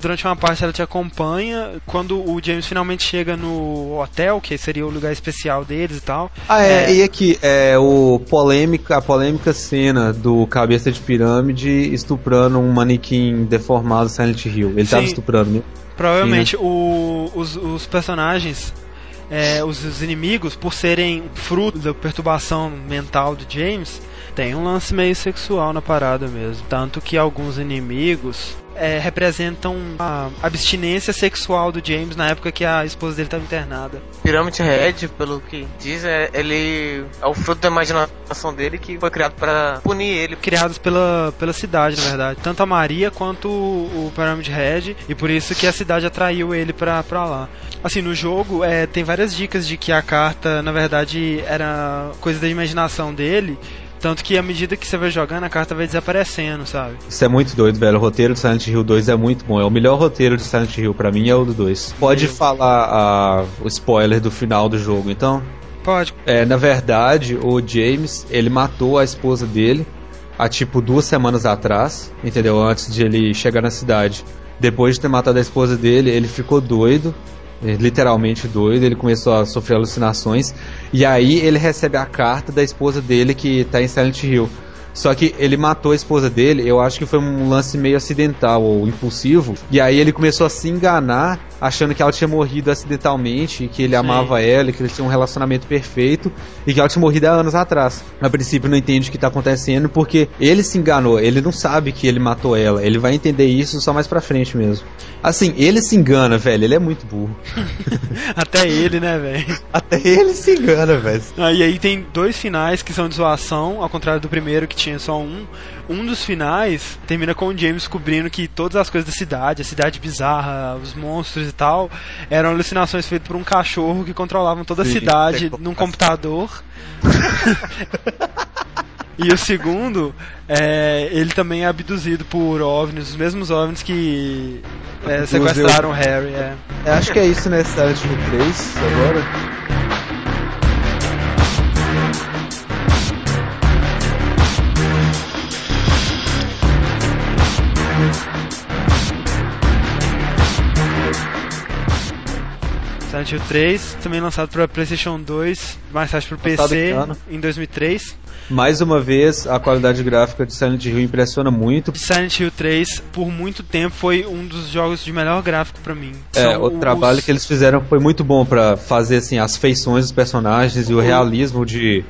Durante uma parte ela te acompanha. Quando o James finalmente chega no hotel, que seria o lugar especial deles e tal. Ah, é, é... e aqui, é o polêmica, a polêmica cena do cabeça de pirâmide estuprando um manequim deformado Silent Hill. Ele Sim, tava estuprando, né? Provavelmente. Sim, né? o, os, os personagens é, os, os, inimigos, por serem fruto da perturbação mental de James, tem um lance meio sexual na parada mesmo. Tanto que alguns inimigos é, representam a abstinência sexual do James na época que a esposa dele estava internada. Pirâmide Red, pelo que diz, é, ele é o fruto da imaginação dele que foi criado para punir ele. Criados pela, pela cidade, na verdade. Tanto a Maria quanto o, o Pyramid Head, e por isso que a cidade atraiu ele pra, pra lá. Assim, no jogo é, tem várias dicas de que a carta, na verdade, era coisa da imaginação dele tanto que à medida que você vai jogando, a carta vai desaparecendo, sabe? Isso é muito doido, velho. O roteiro do Silent Hill 2 é muito bom. É o melhor roteiro de Silent Hill, pra mim, é o do 2. Pode Meu. falar a, o spoiler do final do jogo, então? Pode. É, na verdade, o James, ele matou a esposa dele há tipo duas semanas atrás, entendeu? Antes de ele chegar na cidade. Depois de ter matado a esposa dele, ele ficou doido literalmente doido, ele começou a sofrer alucinações, e aí ele recebe a carta da esposa dele que tá em Silent Hill. Só que ele matou a esposa dele, eu acho que foi um lance meio acidental ou impulsivo, e aí ele começou a se enganar achando que ela tinha morrido acidentalmente, que ele amava ela, que eles tinham um relacionamento perfeito e que ela tinha morrido há anos atrás. A princípio não entende o que tá acontecendo porque ele se enganou, ele não sabe que ele matou ela, ele vai entender isso só mais pra frente mesmo. Assim, ele se engana, velho, ele é muito burro. [laughs] Até ele, né, velho? Até ele se engana, velho. Ah, e aí tem dois finais que são de zoação, ao contrário do primeiro que tinha só um. Um dos finais termina com o James descobrindo que todas as coisas da cidade, a cidade bizarra, os monstros e tal, eram alucinações feitas por um cachorro que controlavam toda a Sim, cidade num computador. [laughs] E o segundo, é, ele também é abduzido por OVNIs, os mesmos OVNIs que é, sequestraram o Harry. É. Eu acho que é isso, né? Silent Hill 3 agora. Silent Hill 3, também lançado para PlayStation 2, mais tarde para o Lançado PC em 2003. Mais uma vez, a qualidade gráfica de Silent Hill impressiona muito. Silent Hill 3, por muito tempo, foi um dos jogos de melhor gráfico para mim. É, São o os- trabalho que eles fizeram foi muito bom pra fazer assim as feições dos personagens e o realismo de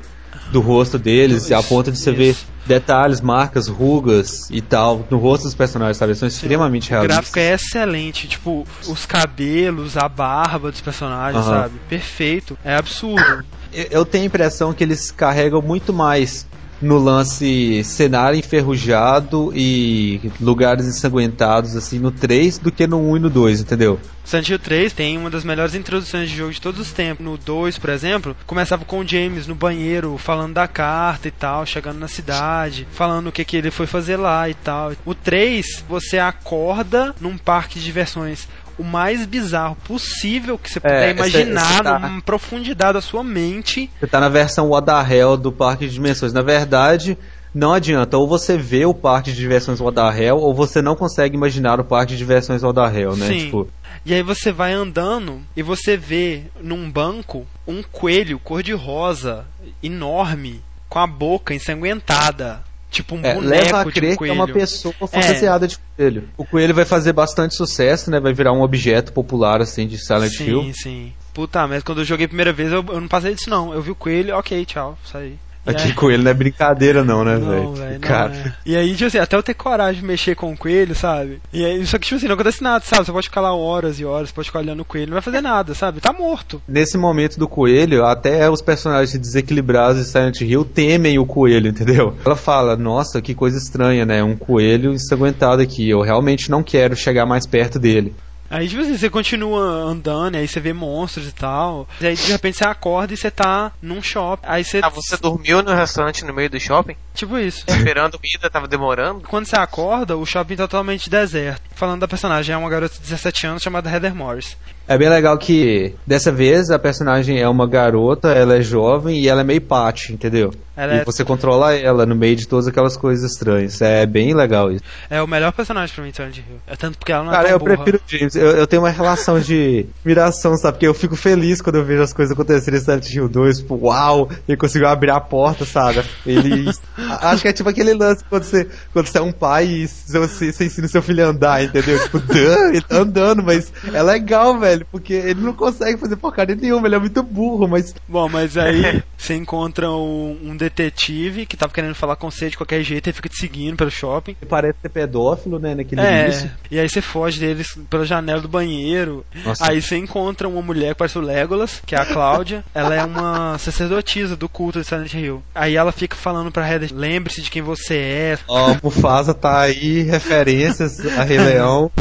do rosto deles, e a Isso, ponto de você ver isso. Detalhes, marcas, rugas e tal no rosto dos personagens, sabe? Eles são extremamente O realistas. gráfico é excelente, tipo, os cabelos, a barba dos personagens, Aham. sabe? Perfeito. É absurdo. Eu tenho a impressão que eles carregam muito mais no lance cenário enferrujado e lugares ensanguentados assim no 3 do que no 1 e no 2, entendeu? Silent Hill 3 tem uma das melhores introduções de jogo de todos os tempos. No 2, por exemplo, começava com o James no banheiro, falando da carta e tal, chegando na cidade, falando o que, que ele foi fazer lá e tal. O 3, você acorda num parque de diversões o mais bizarro possível que você puder É, imaginar, cê- tá- numa profundidade da sua mente. Você tá na versão What the Hell do parque de dimensões. Na verdade, não adianta. Ou você vê o parque de diversões What the Hell, ou você não consegue imaginar o parque de diversões What the Hell, né? Sim. Tipo, E aí você vai andando e você vê num banco um coelho cor-de-rosa enorme com a boca ensanguentada. Tipo um é, boneco leva a de crer um que é coelho. uma pessoa fantasiada de coelho. O coelho vai fazer bastante sucesso, né? Vai virar um objeto popular, assim, de Silent sim, Hill. sim. Puta, mas quando eu joguei a primeira vez eu, eu não passei disso não. Eu vi o coelho, ok, tchau, saí. Aqui aí- coelho não é brincadeira, não, né, velho? Cara. é. E aí, tipo assim, até eu ter coragem de mexer com o coelho, sabe? E aí, só que, tipo assim, não acontece nada, sabe? Você pode ficar lá horas e horas, pode ficar olhando o coelho, não vai fazer nada, sabe? Tá morto. Nesse momento do coelho, até os personagens desequilibrados de Silent Hill temem o coelho, entendeu? Ela fala, nossa, que coisa estranha, né? Um coelho ensanguentado aqui. Eu realmente não quero chegar mais perto dele. Aí, tipo assim, você continua andando, aí você vê monstros e tal. E aí, de repente, você acorda e você tá num shopping. Aí você. Ah, você dormiu no restaurante no meio do shopping? Tipo isso. Esperando comida, tava demorando? Quando você acorda, o shopping tá totalmente deserto. Falando da personagem, é uma garota de 17 anos chamada Heather Morris. É bem legal que, dessa vez, a personagem é uma garota, ela é jovem e ela é meio pate, entendeu? Ela e é- você controla ela no meio de todas aquelas coisas estranhas. É bem legal isso. É o melhor personagem pra mim, Silent Hill. É tanto porque ela não é Cara, tão eu burra. prefiro o James. Eu, eu tenho uma relação de [laughs] admiração, sabe? Porque eu fico feliz quando eu vejo as coisas acontecerem em Silent Hill 2. Tipo, uau, ele conseguiu abrir a porta, sabe? Ele. [laughs] Acho que é tipo aquele lance quando você, quando você é um pai e você, você ensina seu filho a andar, entendeu? Tipo, "Duh, ele tá andando, mas é legal, velho, porque ele não consegue fazer porcaria nenhuma, ele é muito burro, mas. Bom, mas aí [laughs] você encontra um, um detetive que tava querendo falar com você de qualquer jeito e fica te seguindo pelo shopping. Ele parece ser pedófilo, né? Naquele É, início. e aí você foge deles pela janela do banheiro. Nossa. Aí você encontra uma mulher que parece o Legolas, que é a Cláudia. [laughs] ela é uma sacerdotisa do culto de Silent Hill. Aí ela fica falando pra Heather, lembre-se de quem você é. Ó, Mufasa tá aí, referências a Rei Leão.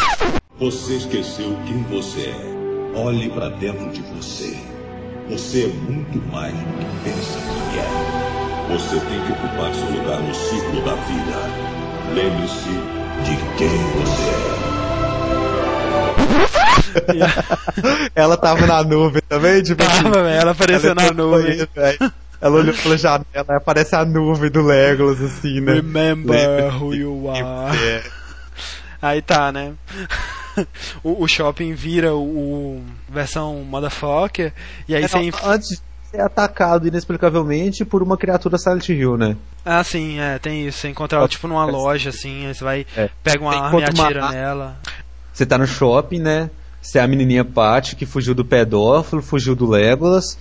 Você esqueceu quem você é. Olhe para dentro de você. Você é muito mais do que pensa que é. Você tem que ocupar seu lugar no ciclo da vida. Lembre-se de quem você é. [laughs] Ela tava na nuvem também, tipo assim. Tava, velho, ela apareceu na Ela nuvem. velho. Ela olhou pela janela e aparece a nuvem do Legolas, assim, né? Remember Lembra who de you quem are. você é. Aí tá, né? [laughs] o, o shopping vira o, o versão motherfucker. E aí É, você. Antes de ser atacado inexplicavelmente por uma criatura Silent Hill, né? Ah, sim, é, tem isso. Você encontra ela tipo numa loja assim, aí você vai, É. pega uma arma e uma atira arma. nela. Você tá no shopping, né? Você é a menininha Patty que fugiu do pedófilo, fugiu do Legolas.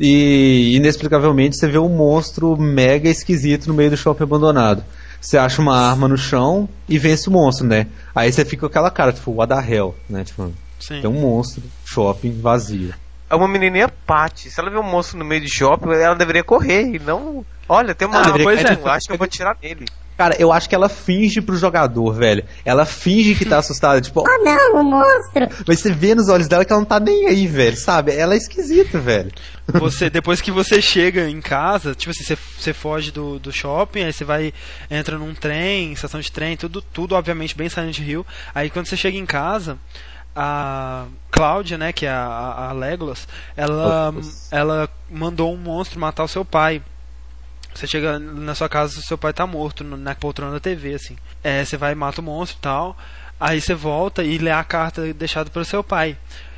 E inexplicavelmente você vê um monstro mega esquisito no meio do shopping abandonado. Você acha uma arma no chão e vence o monstro, né? Aí você fica com aquela cara, tipo, what the hell, né? Tipo, Sim. tem um monstro, shopping vazio. É uma menininha Paty. Se ela vê um monstro no meio de shopping, ela deveria correr e não. Olha, tem uma Ah, arma, pois é. eu acho que eu vou tirar nele. Cara, eu acho que ela finge pro jogador, velho. Ela finge que tá [laughs] assustada, tipo, Oh não, o monstro! mas você vê nos olhos dela que ela não tá nem aí, velho, sabe? Ela é esquisita, velho. Você, depois que você chega em casa, tipo assim, você, você foge do, do shopping, aí você vai, entra num trem, estação de trem, tudo, tudo obviamente bem Silent Hill. Aí quando você chega em casa, a Cláudia, né, que é a, a Legolas, ela, Legolas. ela mandou um monstro matar o seu pai. Você chega na sua casa, seu pai tá morto na poltrona da TV, assim. É, você vai e mata o monstro e tal. Aí você volta e lê a carta deixada pelo seu pai.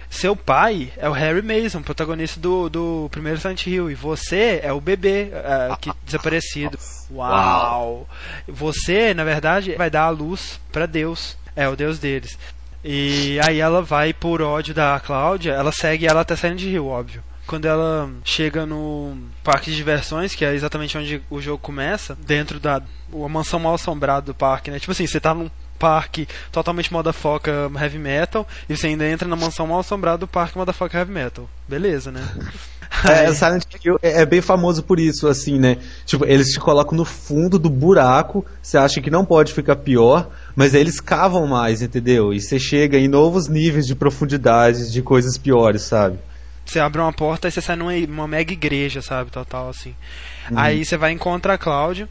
Seu pai é o Harry Mason, protagonista do, do primeiro Silent Hill. E você é o bebê é, que desaparecido. Uau! Você, na verdade, vai dar a luz pra Deus. É o Deus deles. E aí ela vai por ódio da Cláudia, ela segue ela até Silent Hill, óbvio. Quando ela chega no parque de diversões, que é exatamente onde o jogo começa, dentro da a mansão mal assombrada do parque, né? Tipo assim, você tá num parque totalmente foca heavy metal e você ainda entra na mansão mal assombrada do parque foca heavy metal. Beleza, né? [laughs] É, Silent Hill é, é bem famoso por isso, assim, né? Tipo, eles te colocam no fundo do buraco, você acha que não pode ficar pior, mas aí eles cavam mais, entendeu? E você chega em novos níveis de profundidade de coisas piores, sabe? Você abre uma porta e você sai numa, numa mega igreja, sabe? Total, assim. Uhum. Aí você vai encontrar a Cláudia.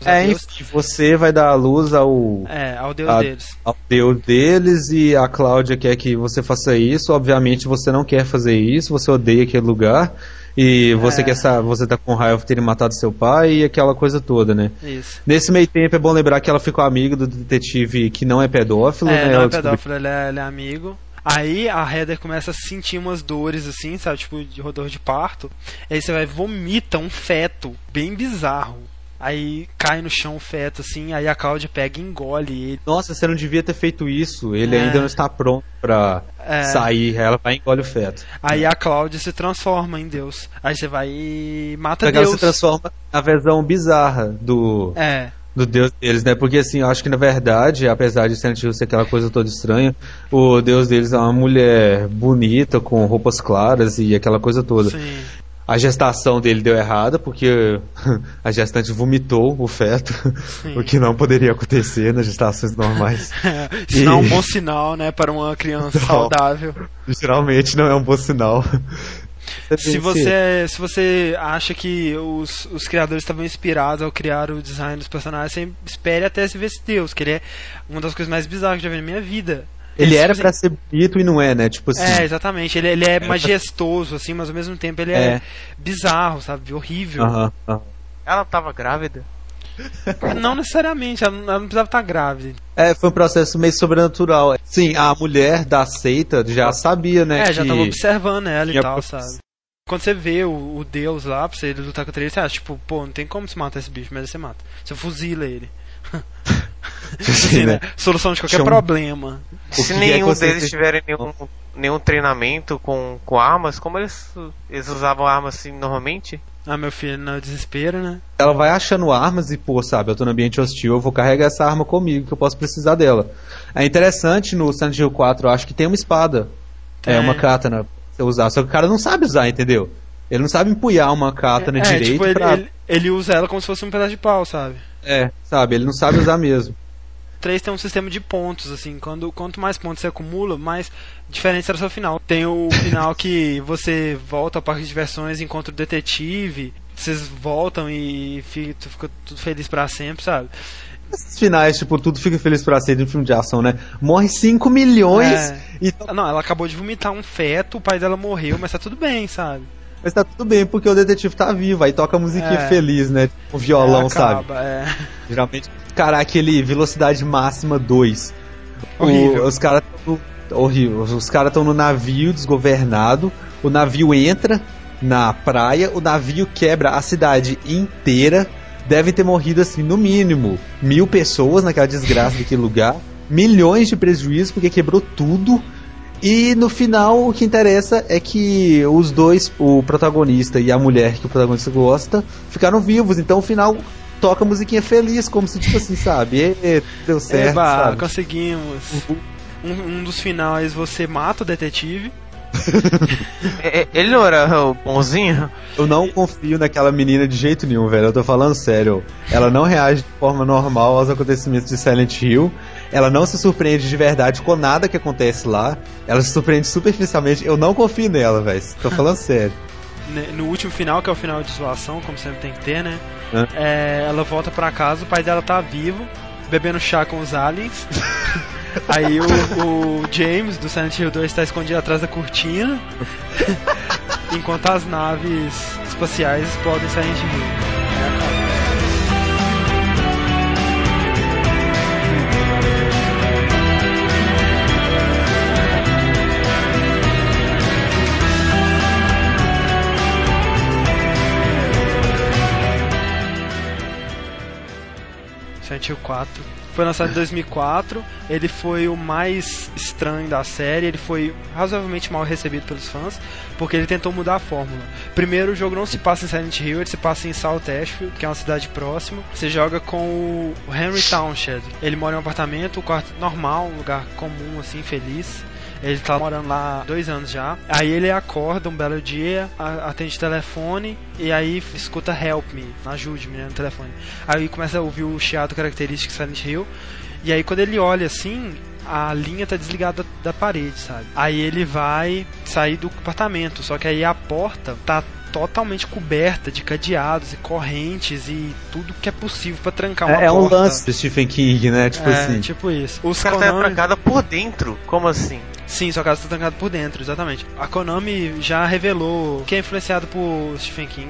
os É, enfim, você vai dar a luz ao, é, ao deus a- deles. ao deus deles e a Cláudia quer que você faça isso. Obviamente você não quer fazer isso, você odeia aquele lugar. E você É. quer você tá com raiva de terem matado seu pai e aquela coisa toda, né? Isso. Nesse meio tempo é bom lembrar que ela ficou amiga do detetive que não é pedófilo, É, né? não é pedófilo, ele é, ele é amigo. Aí a Heather começa a sentir umas dores assim, sabe? Tipo de dor de parto. Aí você vai vomita um feto bem bizarro. Aí cai no chão o feto assim, aí a Cláudia pega e engole ele. Nossa, você não devia ter feito isso. Ele É. ainda não está pronto pra É. sair. Ela vai e engole o feto. Aí a Cláudia se transforma em Deus. Aí você vai e mata Só que ela se Deus. transforma na versão bizarra do, É. do deus deles, né? Porque assim, eu acho que na verdade, apesar de Silent Hill ser aquela coisa toda estranha, o deus deles é uma mulher bonita, com roupas claras e aquela coisa toda. Sim. A gestação dele deu errada, porque [laughs] a gestante vomitou o feto, Sim. [laughs] o que não poderia acontecer nas gestações normais. [laughs] Isso não é um E- bom sinal, né, para uma criança Não. saudável. Geralmente não é um bom sinal. Se você, se você acha que os, os criadores estavam inspirados ao criar o design dos personagens, você espere até se ver esse Deus, que ele é uma das coisas mais bizarras que eu já vi na minha vida. Ele era pra assim, ser bonito e não é, né? Tipo assim. É, exatamente. Ele, ele é majestoso, assim, mas ao mesmo tempo ele é, É. bizarro, sabe? Horrível. Aham, aham. Ela tava grávida. [laughs] Não necessariamente, ela não, ela não precisava estar grávida. É, foi um processo meio sobrenatural. Sim, a mulher da seita já sabia, né? É, já que... tava observando ela e tal, sabe? Quando você vê o, o Deus lá, pra você lutar contra ele, você acha, tipo, pô, não tem como se matar esse bicho, mas aí você mata. Você fuzila ele. [laughs] Assim, né? Solução de qualquer Chama- problema. Se é nenhum você deles tiverem nenhum, nenhum treinamento com, com armas, como eles, eles usavam armas assim normalmente? Ah, meu filho, no desespero, né? Ela vai achando armas e, pô, sabe, eu tô no ambiente hostil, eu vou carregar essa arma comigo, que eu posso precisar dela. É interessante no Silent Hill 4, eu acho que tem uma espada. É, Tem. uma katana pra você usar. Só que o cara não sabe usar, entendeu? Ele não sabe empunhar uma katana é, direito tipo, ele, pra... ele, ele usa ela como se fosse um pedaço de pau, sabe? É, sabe, ele não sabe usar mesmo. 3 tem um sistema de pontos, assim, quando, quanto mais pontos você acumula, mais diferente será o seu final. Tem o [laughs] final que você volta ao parque de diversões, encontra o detetive, vocês voltam e fica, fica tudo feliz pra sempre, sabe? Esses finais, tipo, tudo fica feliz pra ser de um filme de ação, né? Morre 5 milhões É. e Não, ela acabou de vomitar um feto, o pai dela morreu, mas tá tudo bem, sabe? Mas tá tudo bem, porque o detetive tá vivo, aí toca a musiquinha É. feliz, né? Tipo, o violão, Ela sabe? acaba, É. [laughs] Geralmente, cara, aquele velocidade máxima 2. Horrível. os caras horrível. Os caras estão no navio desgovernado, o navio entra na praia, o navio quebra a cidade inteira. Devem ter morrido assim, no mínimo, mil pessoas naquela desgraça [laughs] daquele lugar, milhões de prejuízos porque quebrou tudo. E no final, o que interessa é que os dois, o protagonista e a mulher que o protagonista gosta, ficaram vivos. Então, o final toca a musiquinha feliz, como se, tipo assim, sabe? E, deu certo. Eba, sabe? conseguimos. Um, um dos finais você mata o detetive. [laughs] É, é, Ele não era o bonzinho? Eu não confio naquela menina de jeito nenhum, velho. Eu tô falando sério. Ela não reage de forma normal aos acontecimentos de Silent Hill. Ela não se surpreende de verdade com nada que acontece lá. Ela se surpreende superficialmente. Eu não confio nela, velho. Tô falando [laughs] sério. No último final, que é o final de zoação, como sempre tem que ter, né? É, ela volta pra casa, o pai dela tá vivo, bebendo chá com os aliens. [laughs] Aí o, o James, do Silent Hill 2, tá escondido atrás da cortina. [laughs] enquanto as naves espaciais explodem Silent Hill. Hill 4. Foi lançado em 2004. Ele foi o mais estranho da série. Ele foi razoavelmente mal recebido pelos fãs, porque ele tentou mudar a fórmula. Primeiro, o jogo não se passa em Silent Hill, ele se passa em South Ashfield, que é uma cidade próxima. Você joga com o Henry Townshend. Ele mora em um apartamento, um quarto normal, um lugar comum, assim, feliz. Ele tá morando lá há dois anos já. Aí ele acorda um belo dia, atende o telefone e aí escuta Help Me, ajude-me né, no telefone. Aí começa a ouvir o chiado característico de Silent Hill. E aí quando ele olha assim, a linha tá desligada da parede, sabe? Aí ele vai sair do apartamento, só que aí a porta tá totalmente coberta de cadeados e correntes e tudo que é possível pra trancar uma É, é um porta. lance do Stephen King, né? Tipo é, assim. tipo isso. Os Os caras tá Konami- trancada por dentro. Como assim? Sim, sua casa está trancada por dentro, exatamente. A Konami já revelou que é influenciado por Stephen King.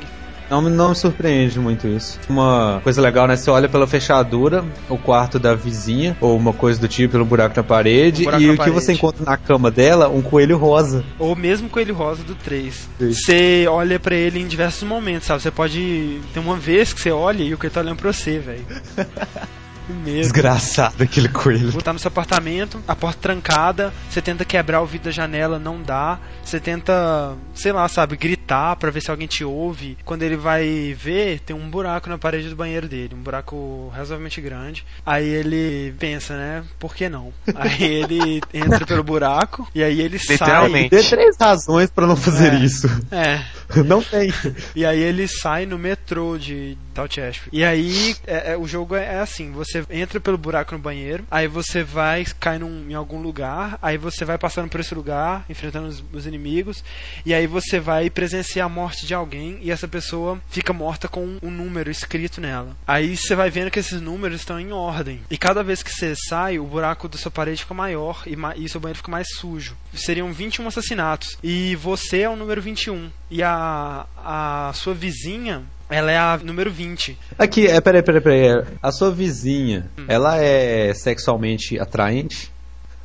Não, me- não me surpreende muito isso. Uma coisa legal, né? Você olha pela fechadura, o quarto da vizinha, ou uma coisa do tipo, pelo buraco na parede, Um buraco e na o que parede. você encontra na cama dela, um coelho rosa. Ou mesmo Coelho Rosa do 3. Sim. Você olha pra ele em diversos momentos, sabe? Você pode. Tem uma vez que você olha e o que ele tá olhando pra você, velho. [laughs] Desgraçado aquele coelho. Você tá no seu apartamento, a porta trancada, você tenta quebrar o vidro da janela, não dá. Você tenta, sei lá, sabe, gritar pra ver se alguém te ouve. Quando ele vai ver, tem um buraco na parede do banheiro dele, um buraco razoavelmente grande. Aí ele pensa, né, por que não? [laughs] Aí ele entra pelo buraco e aí ele sai. Literalmente. Dê três razões pra não fazer É. isso. É, [laughs] Não tem. e aí ele sai no metrô de South. E aí é- é- o jogo é, é assim: você entra pelo buraco no banheiro, aí você vai, cai num, em algum lugar, aí você vai passando por esse lugar, enfrentando os, os inimigos, e aí você vai presenciar a morte de alguém e essa pessoa fica morta com um, um número escrito nela. Aí você vai vendo que esses números estão em ordem. E cada vez que você sai, o buraco da sua parede fica maior e, e seu banheiro fica mais sujo. Seriam 21 assassinatos. E você é o número 21. E a, a sua vizinha, ela é a número 20. Aqui, é, peraí, peraí, peraí. A sua vizinha, ela é sexualmente atraente?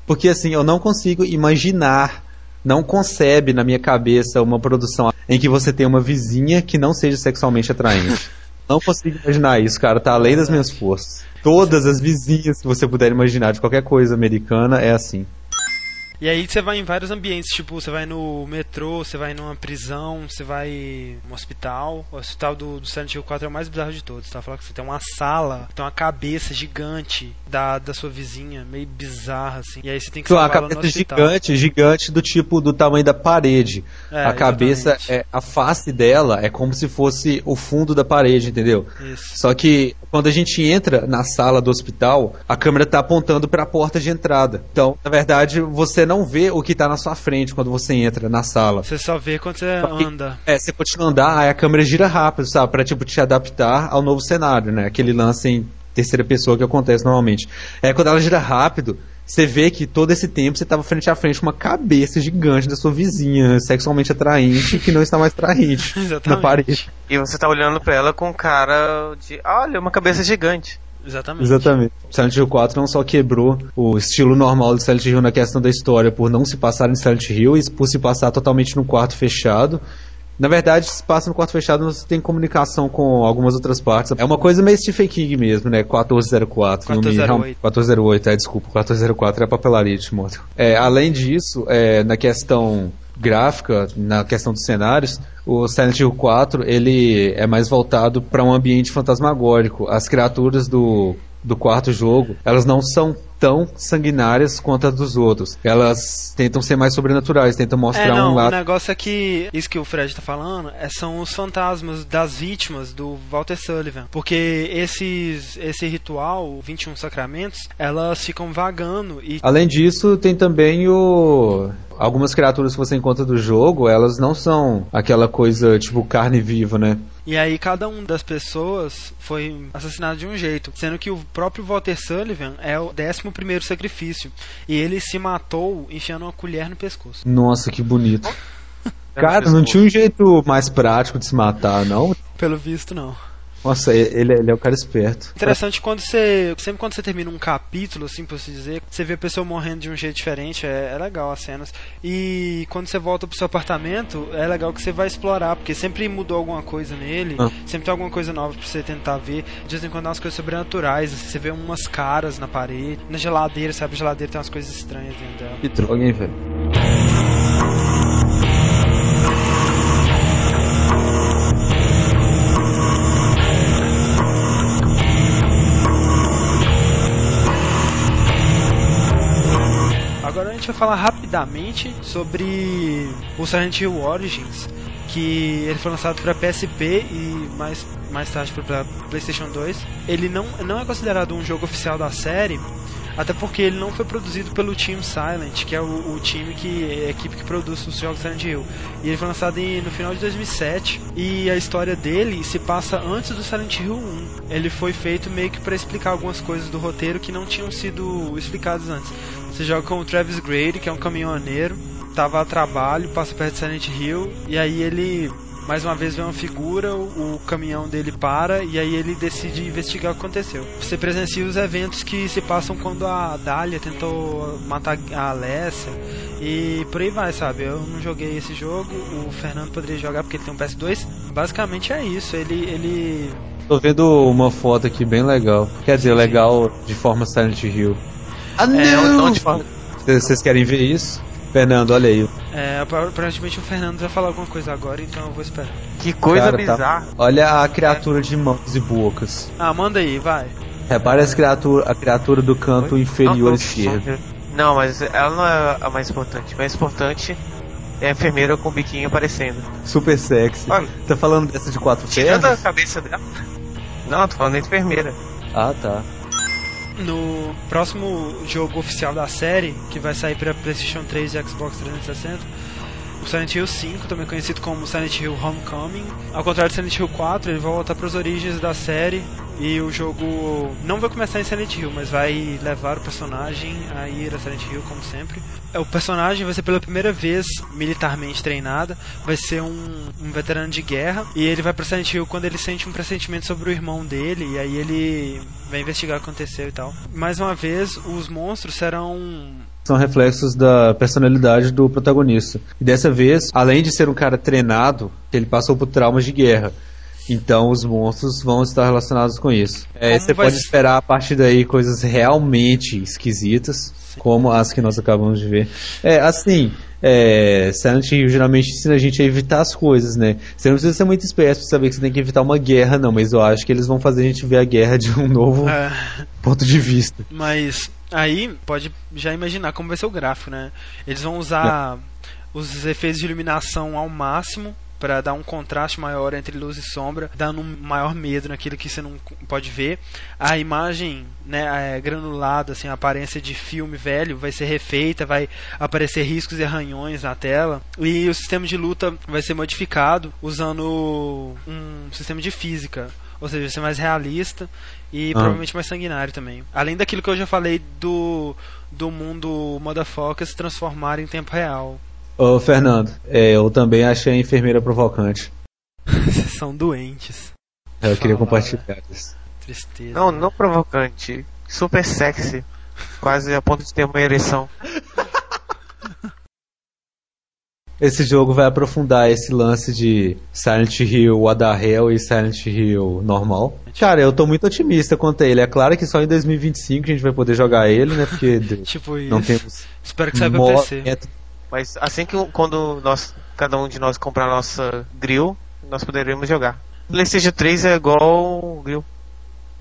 Porque assim, eu não consigo imaginar, não concebe na minha cabeça uma produção em que você tem uma vizinha que não seja sexualmente atraente. [laughs] não consigo imaginar isso, cara, tá além das minhas forças. Todas as vizinhas que você puder imaginar de qualquer coisa americana é assim. E aí você vai em vários ambientes, tipo, você vai no metrô, você vai numa prisão, você vai num hospital. O hospital do, do Silent Hill 4 é o mais bizarro de todos, tá? Falando que você tem uma sala, tem uma cabeça gigante da, da sua vizinha, meio bizarra, assim. E aí você tem que salvar ela no cabeça gigante, gigante do tipo do tamanho da parede. É, a cabeça, exatamente. é, a face dela é como se fosse o fundo da parede, entendeu? Isso. Só que quando a gente entra na sala do hospital, a câmera tá apontando para a porta de entrada. Então, na verdade, você não vê o que tá na sua frente quando você entra na sala. Você só vê quando você anda. É, você continua a andar, aí a câmera gira rápido, sabe? Pra, tipo, te adaptar ao novo cenário, né? Aquele lance em terceira pessoa que acontece normalmente. É, quando ela gira rápido, você vê que todo esse tempo você tava frente a frente com uma cabeça gigante da sua vizinha, sexualmente atraente, que não está mais atraente [laughs] na Exatamente. parede. E você tá olhando pra ela com cara de. Olha, uma cabeça gigante. Exatamente. Exatamente. Silent Hill 4 não só quebrou o estilo normal de Silent Hill na questão da história por não se passar em Silent Hill e por se passar totalmente num quarto fechado, Na verdade, se passa no quarto fechado, você tem comunicação com algumas outras partes. É uma coisa meio Stephen King mesmo, né? 1404. 1408. 1408, é, desculpa. 1404 é a papelaria de Timóteo. É, além disso, é, na questão gráfica, na questão dos cenários, o Silent Hill 4 ele é mais voltado para um ambiente fantasmagórico. As criaturas do, do quarto jogo, elas não são tão sanguinárias quanto as dos outros. Elas tentam ser mais sobrenaturais, tentam mostrar É, não, um o lado. negócio é que isso que o Fred tá falando é, são os fantasmas das vítimas do Walter Sullivan. Porque esses, esse ritual, o 21 sacramentos, elas ficam vagando e Além disso, tem também o. Algumas criaturas que você encontra do jogo, elas não são aquela coisa tipo carne viva, né? E aí cada uma das pessoas foi assassinado de um jeito, sendo que o próprio Walter Sullivan é o 11 primeiro sacrifício e ele se matou enfiando uma colher no pescoço. Nossa, que bonito. [laughs] Cara, não tinha um jeito mais prático de se matar, não? Pelo visto não. Nossa, ele, ele é o cara esperto. Interessante quando você. Sempre quando você termina um capítulo, assim por se dizer, você vê a pessoa morrendo de um jeito diferente, é, é legal as cenas. E quando você volta pro seu apartamento, é legal que você vai explorar, porque sempre mudou alguma coisa nele, Ah. sempre tem alguma coisa nova pra você tentar ver. De vez em quando umas coisas sobrenaturais, assim, você vê umas caras na parede, na geladeira, sabe? A geladeira tem umas coisas estranhas dentro dela. Que droga, hein, velho? Vai falar rapidamente sobre o Silent Hill Origins, que ele foi lançado para PSP e mais, mais tarde para PlayStation 2. Ele não, não é considerado um jogo oficial da série, até porque ele não foi produzido pelo Team Silent, que é o, o time que é a equipe que produz os jogos Silent Hill. E ele foi lançado em- no final de 2007 e a história dele se passa antes do Silent Hill 1. Ele foi feito meio que para explicar algumas coisas do roteiro que não tinham sido explicadas antes. Você joga com o Travis Grady, que é um caminhoneiro, tava a trabalho, passa perto de Silent Hill e aí ele mais uma vez vê uma figura, o, o caminhão dele para e aí ele decide investigar o que aconteceu. Você presencia os eventos que se passam quando a Dália tentou matar a Alessia e por aí vai, sabe? Eu não joguei esse jogo, o Fernando poderia jogar porque ele tem um PS2. Basicamente é isso, ele ele Tô vendo uma foto aqui bem legal. Quer dizer, legal de forma Silent Hill. Ah, É, onde fala. Vocês vocês querem ver isso? Fernando, olha aí. é, aparentemente o Fernando vai falar alguma coisa agora, então eu vou esperar. Que coisa Cara, tá- bizarra. Olha a criatura de mãos e bocas. Ah, manda aí, vai. Repare as criatura, a criatura do canto inferior Não, não, esquerdo. Não, mas ela não é a mais importante. A mais importante é a enfermeira com o biquinho aparecendo. Super sexy. Olha. Tá falando dessa de quatro Tirando a cabeça dela. Não, tô falando da enfermeira. Ah, tá. No próximo jogo oficial da série, que vai sair para PlayStation 3 e Xbox 360, o Silent Hill 5, também conhecido como Silent Hill Homecoming. Ao contrário de Silent Hill 4, ele vai voltar para as origens da série e o jogo não vai começar em Silent Hill, mas vai levar o personagem a ir a Silent Hill como sempre. É, O personagem vai ser pela primeira vez militarmente treinado, vai ser um, um veterano de guerra e ele vai Hill quando ele sente um pressentimento sobre o irmão dele e aí ele vai investigar o que aconteceu e tal. Mais uma vez, os monstros serão São reflexos da personalidade do protagonista. E dessa vez, além de ser um cara treinado, ele passou por traumas de guerra. Então os monstros vão estar relacionados com isso. É, você pode ser- esperar a partir daí coisas realmente esquisitas, como as que nós acabamos de ver. É, assim, é, Silent Hill geralmente ensina a gente a evitar as coisas, né? Você não precisa ser muito esperto pra saber que você tem que evitar uma guerra, não, mas eu acho que eles vão fazer a gente ver a guerra de um novo é, ponto de vista. Mas aí pode já imaginar como vai ser o gráfico, né? Eles vão usar os efeitos de iluminação ao máximo para dar um contraste maior entre luz e sombra, dando um maior medo naquilo que você não pode ver. A imagem, né, é granulada, assim, a aparência de filme velho vai ser refeita, vai aparecer riscos e arranhões na tela. E o sistema de luta vai ser modificado usando um sistema de física, ou seja, vai ser mais realista e Ah. provavelmente mais sanguinário também. Além daquilo que eu já falei do do mundo motherfucker se transformar em tempo real. Ô, Fernando, é, eu também achei a enfermeira provocante. [laughs] Vocês são doentes. Eu queria Fala. compartilhar isso. Tristeza. Não, não provocante. Super sexy. Quase a ponto de ter uma ereção. [laughs] esse jogo vai aprofundar esse lance de Silent Hill the Hell e Silent Hill normal. Cara, eu tô muito otimista quanto a ele. É claro que só em 2025 a gente vai poder jogar ele, né? Porque [laughs] Tipo isso. não temos Espero que saiba PC. método Mas assim que quando nós, cada um de nós comprar a nossa grill, nós poderemos jogar. PlayStation 3 é igual o grill.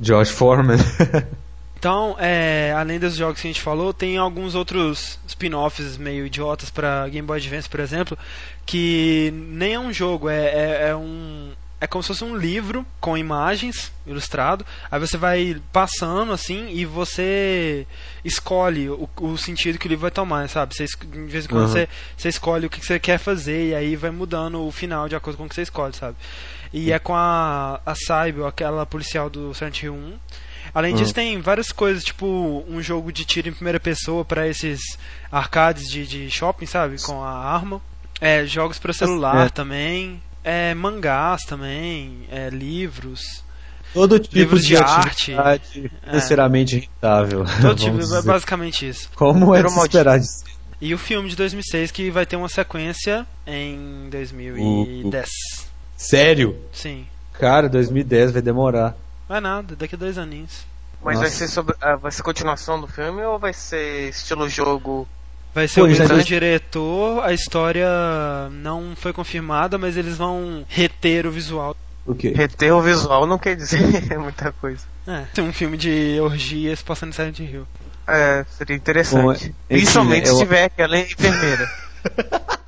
George Foreman. [laughs] Então, é, além dos jogos que a gente falou, tem alguns outros spin-offs meio idiotas pra Game Boy Advance, por exemplo, que nem é um jogo, é, é, é um. É como se fosse um livro com imagens ilustrado. Aí você vai passando assim e você escolhe o, o sentido que o livro vai tomar, sabe? Você, de vez em quando Uhum. você, você escolhe o que que você quer fazer e aí vai mudando o final de acordo com o que você escolhe, sabe? E é com a, a Saibel, aquela policial do Silent Hill 1. Além disso, Uhum. tem várias coisas, tipo um jogo de tiro em primeira pessoa para esses arcades de, de shopping, sabe? Com a arma. É, jogos para celular É. também. É, mangás também. É, livros. Todo tipo Livros de, de arte. É. financeiramente rentável. Todo tipo, é dizer. basicamente isso. Como é de modinha. esperar disso? E o filme de 2006 que vai ter uma sequência em 2010. Sério? Sim. Cara, 2010 vai demorar. Vai nada, daqui a dois aninhos. Mas Nossa. vai ser sobre, ah, vai ser continuação do filme ou vai ser estilo jogo? Vai ser Pô, o mesmo disse- diretor, a história não foi confirmada, mas eles vão reter o visual. O quê? Reter o visual não quer dizer [laughs] muita coisa. É, tem um filme de orgias passando em Silent Hill. É, seria interessante. Bom, Principalmente né, eu- se tiver aquela enfermeira. [laughs]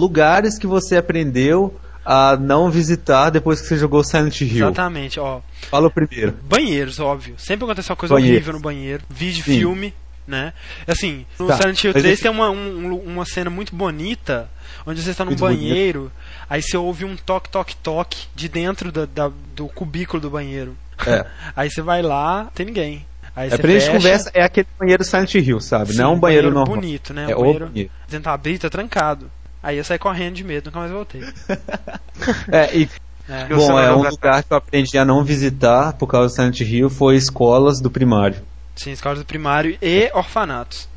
Lugares que você aprendeu a não visitar depois que você jogou Silent Hill. Exatamente, ó. Fala o primeiro. Banheiros, óbvio. Sempre acontece uma coisa Banheiros. horrível no banheiro. Vídeo, Sim. filme, né? Assim, no Tá, Silent Hill mas 3 esse- tem uma, um- uma cena muito bonita, onde você está num Muito banheiro, aí você ouve um toque, toque, toque de dentro da- da- do cubículo do banheiro. É. [laughs] Aí você vai lá, tem ninguém. Aí É você pra gente conversa, é aquele banheiro Silent Hill, sabe? sim, não é um banheiro, normal. bonito, né? É um banheiro banheiro. tentar abrir, tá trancado. Aí eu saí correndo de medo, nunca mais voltei. [laughs] É, e É. Bom, é um Nova lugar que eu aprendi a não visitar por causa do Silent Hill foi escolas do primário. Sim, escolas do primário e orfanatos.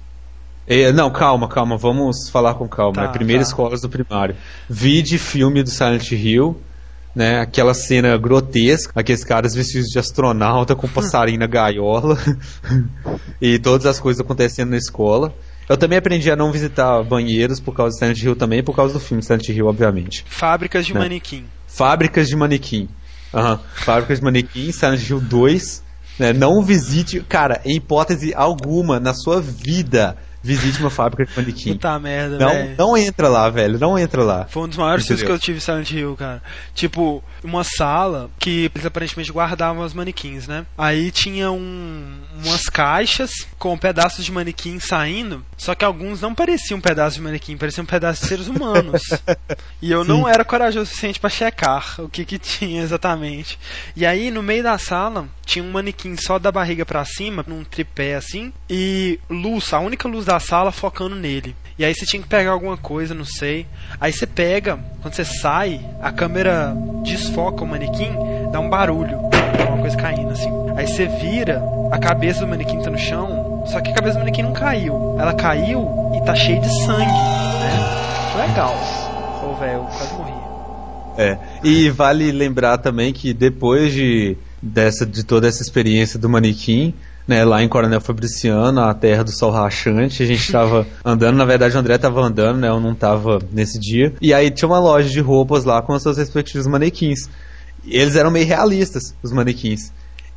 E, não, calma, calma, vamos falar com calma. Tá, é primeiro tá. escolas do primário. Vi de filme do Silent Hill, né? Aquela cena grotesca, aqueles caras vestidos de astronauta com [laughs] passarinho na gaiola [laughs] e todas as coisas acontecendo na escola. Eu também aprendi a não visitar banheiros por causa do Silent Hill também, por causa do filme Silent Hill, obviamente. Fábricas de Né. manequim. Fábricas de manequim. Aham. Fábricas de manequim, Silent Hill 2. Né? Não visite, cara, em hipótese alguma na sua vida, visite uma fábrica de manequim. Puta merda, Não, velho. não entra lá, velho. Não entra lá. Foi um dos maiores sustos que eu tive em Silent Hill, cara. Tipo, uma sala que eles aparentemente guardavam os manequins, né? Aí tinha um- umas caixas com pedaços de manequim saindo, só que alguns não pareciam pedaços de manequim, pareciam pedaços de seres humanos. [laughs] e eu não era corajoso o suficiente pra checar o que que tinha exatamente. E aí, no meio da sala, tinha um manequim só da barriga pra cima, num tripé assim, e luz, a única luz da sala focando nele. E aí você tinha que pegar alguma coisa, não sei. Aí você pega, quando você sai, a câmera desfoca o manequim, dá um barulho, uma coisa caindo assim. Aí você vira, a cabeça do manequim tá no chão, só que a cabeça do manequim não caiu. Ela caiu e tá cheia de sangue, né? Legal. Ô, velho, quase morri. É. E vale lembrar também que depois de, dessa, de toda essa experiência do manequim, né, lá em Coronel Fabriciano, a terra do sol rachante, a gente tava [laughs] andando, na verdade o André tava andando, né, eu não tava nesse dia. E aí tinha uma loja de roupas lá com os seus respectivos manequins. Eles eram meio realistas, os manequins.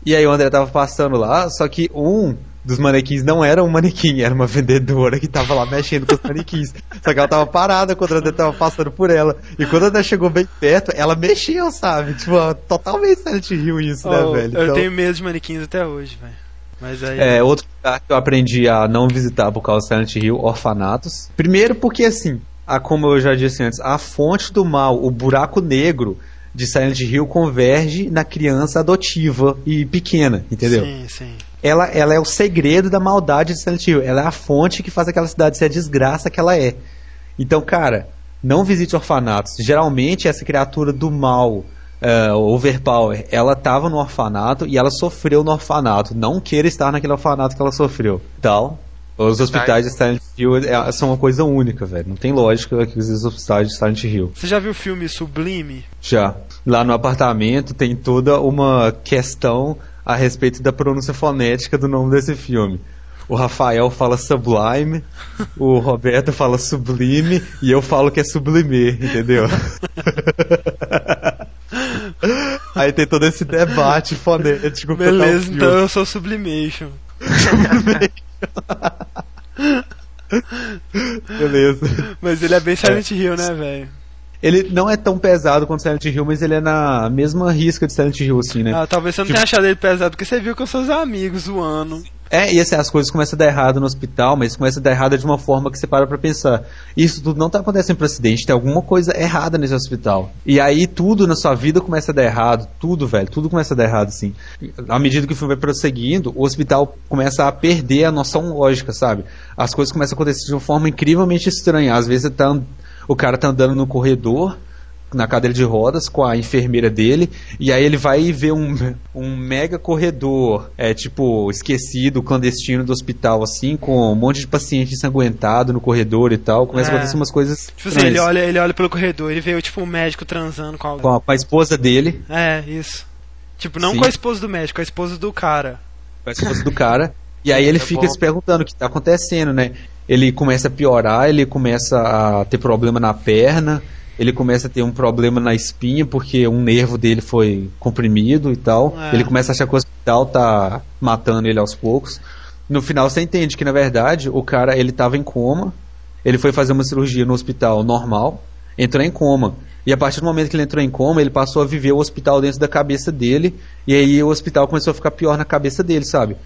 E aí o André tava passando lá, só que um dos manequins não era um manequim, era uma vendedora que tava lá mexendo com os manequins. Só que ela tava parada quando André tava passando por ela. E quando o André chegou bem perto, ela mexeu, sabe? Tipo, ó, totalmente Silent Hill isso, né, Oh, velho? Eu Então, tenho medo de manequins até hoje, velho. Mas aí. é, outro lugar que eu aprendi a não visitar por causa do Silent Hill, orfanatos. Primeiro porque, assim, a, como eu já disse antes, a fonte do mal, o buraco negro de Silent Hill converge na criança adotiva e pequena, entendeu? Sim, sim. Ela, ela é o segredo da maldade de Silent Hill. Ela é a fonte que faz aquela cidade ser a desgraça que ela é. Então, cara, não visite orfanatos. Geralmente, essa criatura do mal, eh, overpower, ela tava no orfanato e ela sofreu no orfanato. Não queira estar naquele orfanato que ela sofreu. Tal. Os hospitais de Silent Hill é- são uma coisa única, velho. Não tem lógica aqueles hospitais de Silent Hill. Você já viu o filme Sublime? Já. Lá no apartamento tem toda uma questão a respeito da pronúncia fonética do nome desse filme. O Rafael fala Sublime, o Roberto fala Sublime e eu falo que é Sublime, entendeu? [laughs] Aí tem todo esse debate fonético. Beleza, então eu sou Sublimation. [laughs] Beleza. Mas ele é bem Silent Hill, né, velho? Ele não é tão pesado quanto Silent Hill, mas ele é na mesma risca de Silent Hill, assim, né? Ah, talvez você não tenha achado ele pesado, porque você viu com seus amigos zoando. É, e assim, as coisas começam a dar errado no hospital, mas começa a dar errado de uma forma que você para pra pensar. Isso tudo não tá acontecendo por acidente, tem alguma coisa errada nesse hospital. E aí tudo na sua vida começa a dar errado, tudo, velho, tudo começa a dar errado, assim. À medida que o filme vai prosseguindo, o hospital começa a perder a noção lógica, sabe? As coisas começam a acontecer de uma forma incrivelmente estranha. Às vezes você tá, o cara tá andando no corredor, na cadeira de rodas com a enfermeira dele e aí ele vai ver um, [laughs] um mega corredor é tipo esquecido clandestino do hospital assim com um monte de paciente ensanguentado no corredor e tal começa É. a acontecer umas coisas Tipo assim, ele olha, ele olha pelo corredor, ele vê tipo um médico transando com alguém. com, a, com a esposa dele É, isso. Tipo, não Sim. com a esposa do médico, com a esposa do cara. com a esposa do cara e aí ele [laughs] É fica bom. se perguntando o que tá acontecendo né ele começa a piorar ele começa a ter problema na perna ele começa a ter um problema na espinha porque um nervo dele foi comprimido e tal. É. Ele começa a achar que o hospital tá matando ele aos poucos. No final você entende que na verdade o cara ele tava em coma. Ele foi fazer uma cirurgia no hospital normal, entrou em coma. E a partir do momento que ele entrou em coma, ele passou a viver o hospital dentro da cabeça dele. E aí o hospital começou a ficar pior na cabeça dele, sabe?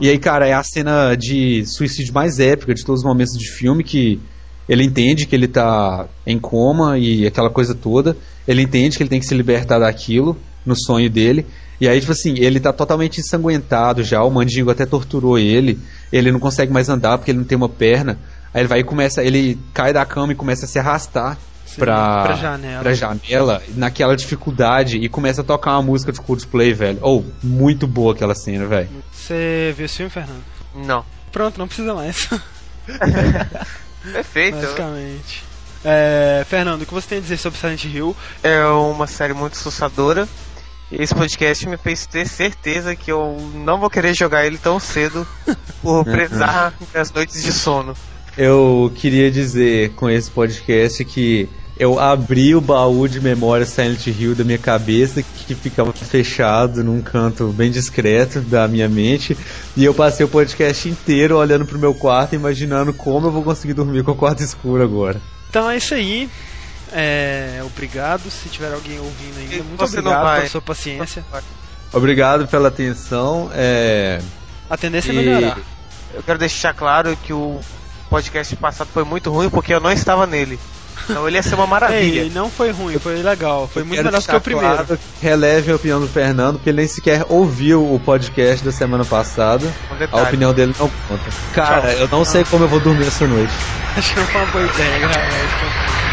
E aí, cara, é a cena de suicídio mais épica de todos os momentos de filme que ele entende que ele tá em coma e aquela coisa toda. Ele entende que ele tem que se libertar daquilo no sonho dele. E aí, tipo assim, ele tá totalmente ensanguentado já. O Mandingo até torturou ele. Ele não consegue mais andar porque ele não tem uma perna. Aí ele vai e começa. Ele cai da cama e começa a se arrastar pra, pra janela. pra janela, naquela dificuldade, e começa a tocar uma música de Coldplay, velho. Ou, muito boa aquela cena, velho. Você viu esse filme, Fernando? Não. Pronto, não precisa mais. [laughs] Perfeito. Basicamente. É, Fernando, o que você tem a dizer sobre Silent Hill? É uma série muito assustadora. E esse podcast me fez ter certeza que eu não vou querer jogar ele tão cedo [laughs] por precisar das noites de sono. Eu queria dizer com esse podcast que eu abri o baú de memória Silent Hill da minha cabeça, que ficava fechado num canto bem discreto da minha mente, e eu passei o podcast inteiro olhando pro meu quarto, imaginando como eu vou conseguir dormir com o quarto escuro agora. Então é isso aí. É, obrigado. Se tiver alguém ouvindo ainda, muito você obrigado pela sua paciência. Obrigado pela atenção. É... A tendência é E- melhorar. Eu quero deixar claro que o podcast passado foi muito ruim porque eu não estava nele. Então ele ia ser uma maravilha. Ei, não foi ruim, foi legal. Foi muito Quero melhor do que o primeiro. claro que Releve a opinião do Fernando, porque ele nem sequer ouviu o podcast da semana passada. Um A opinião dele não conta. Cara, eu não sei como eu vou dormir essa noite. Acho que não foi uma boa ideia, galera.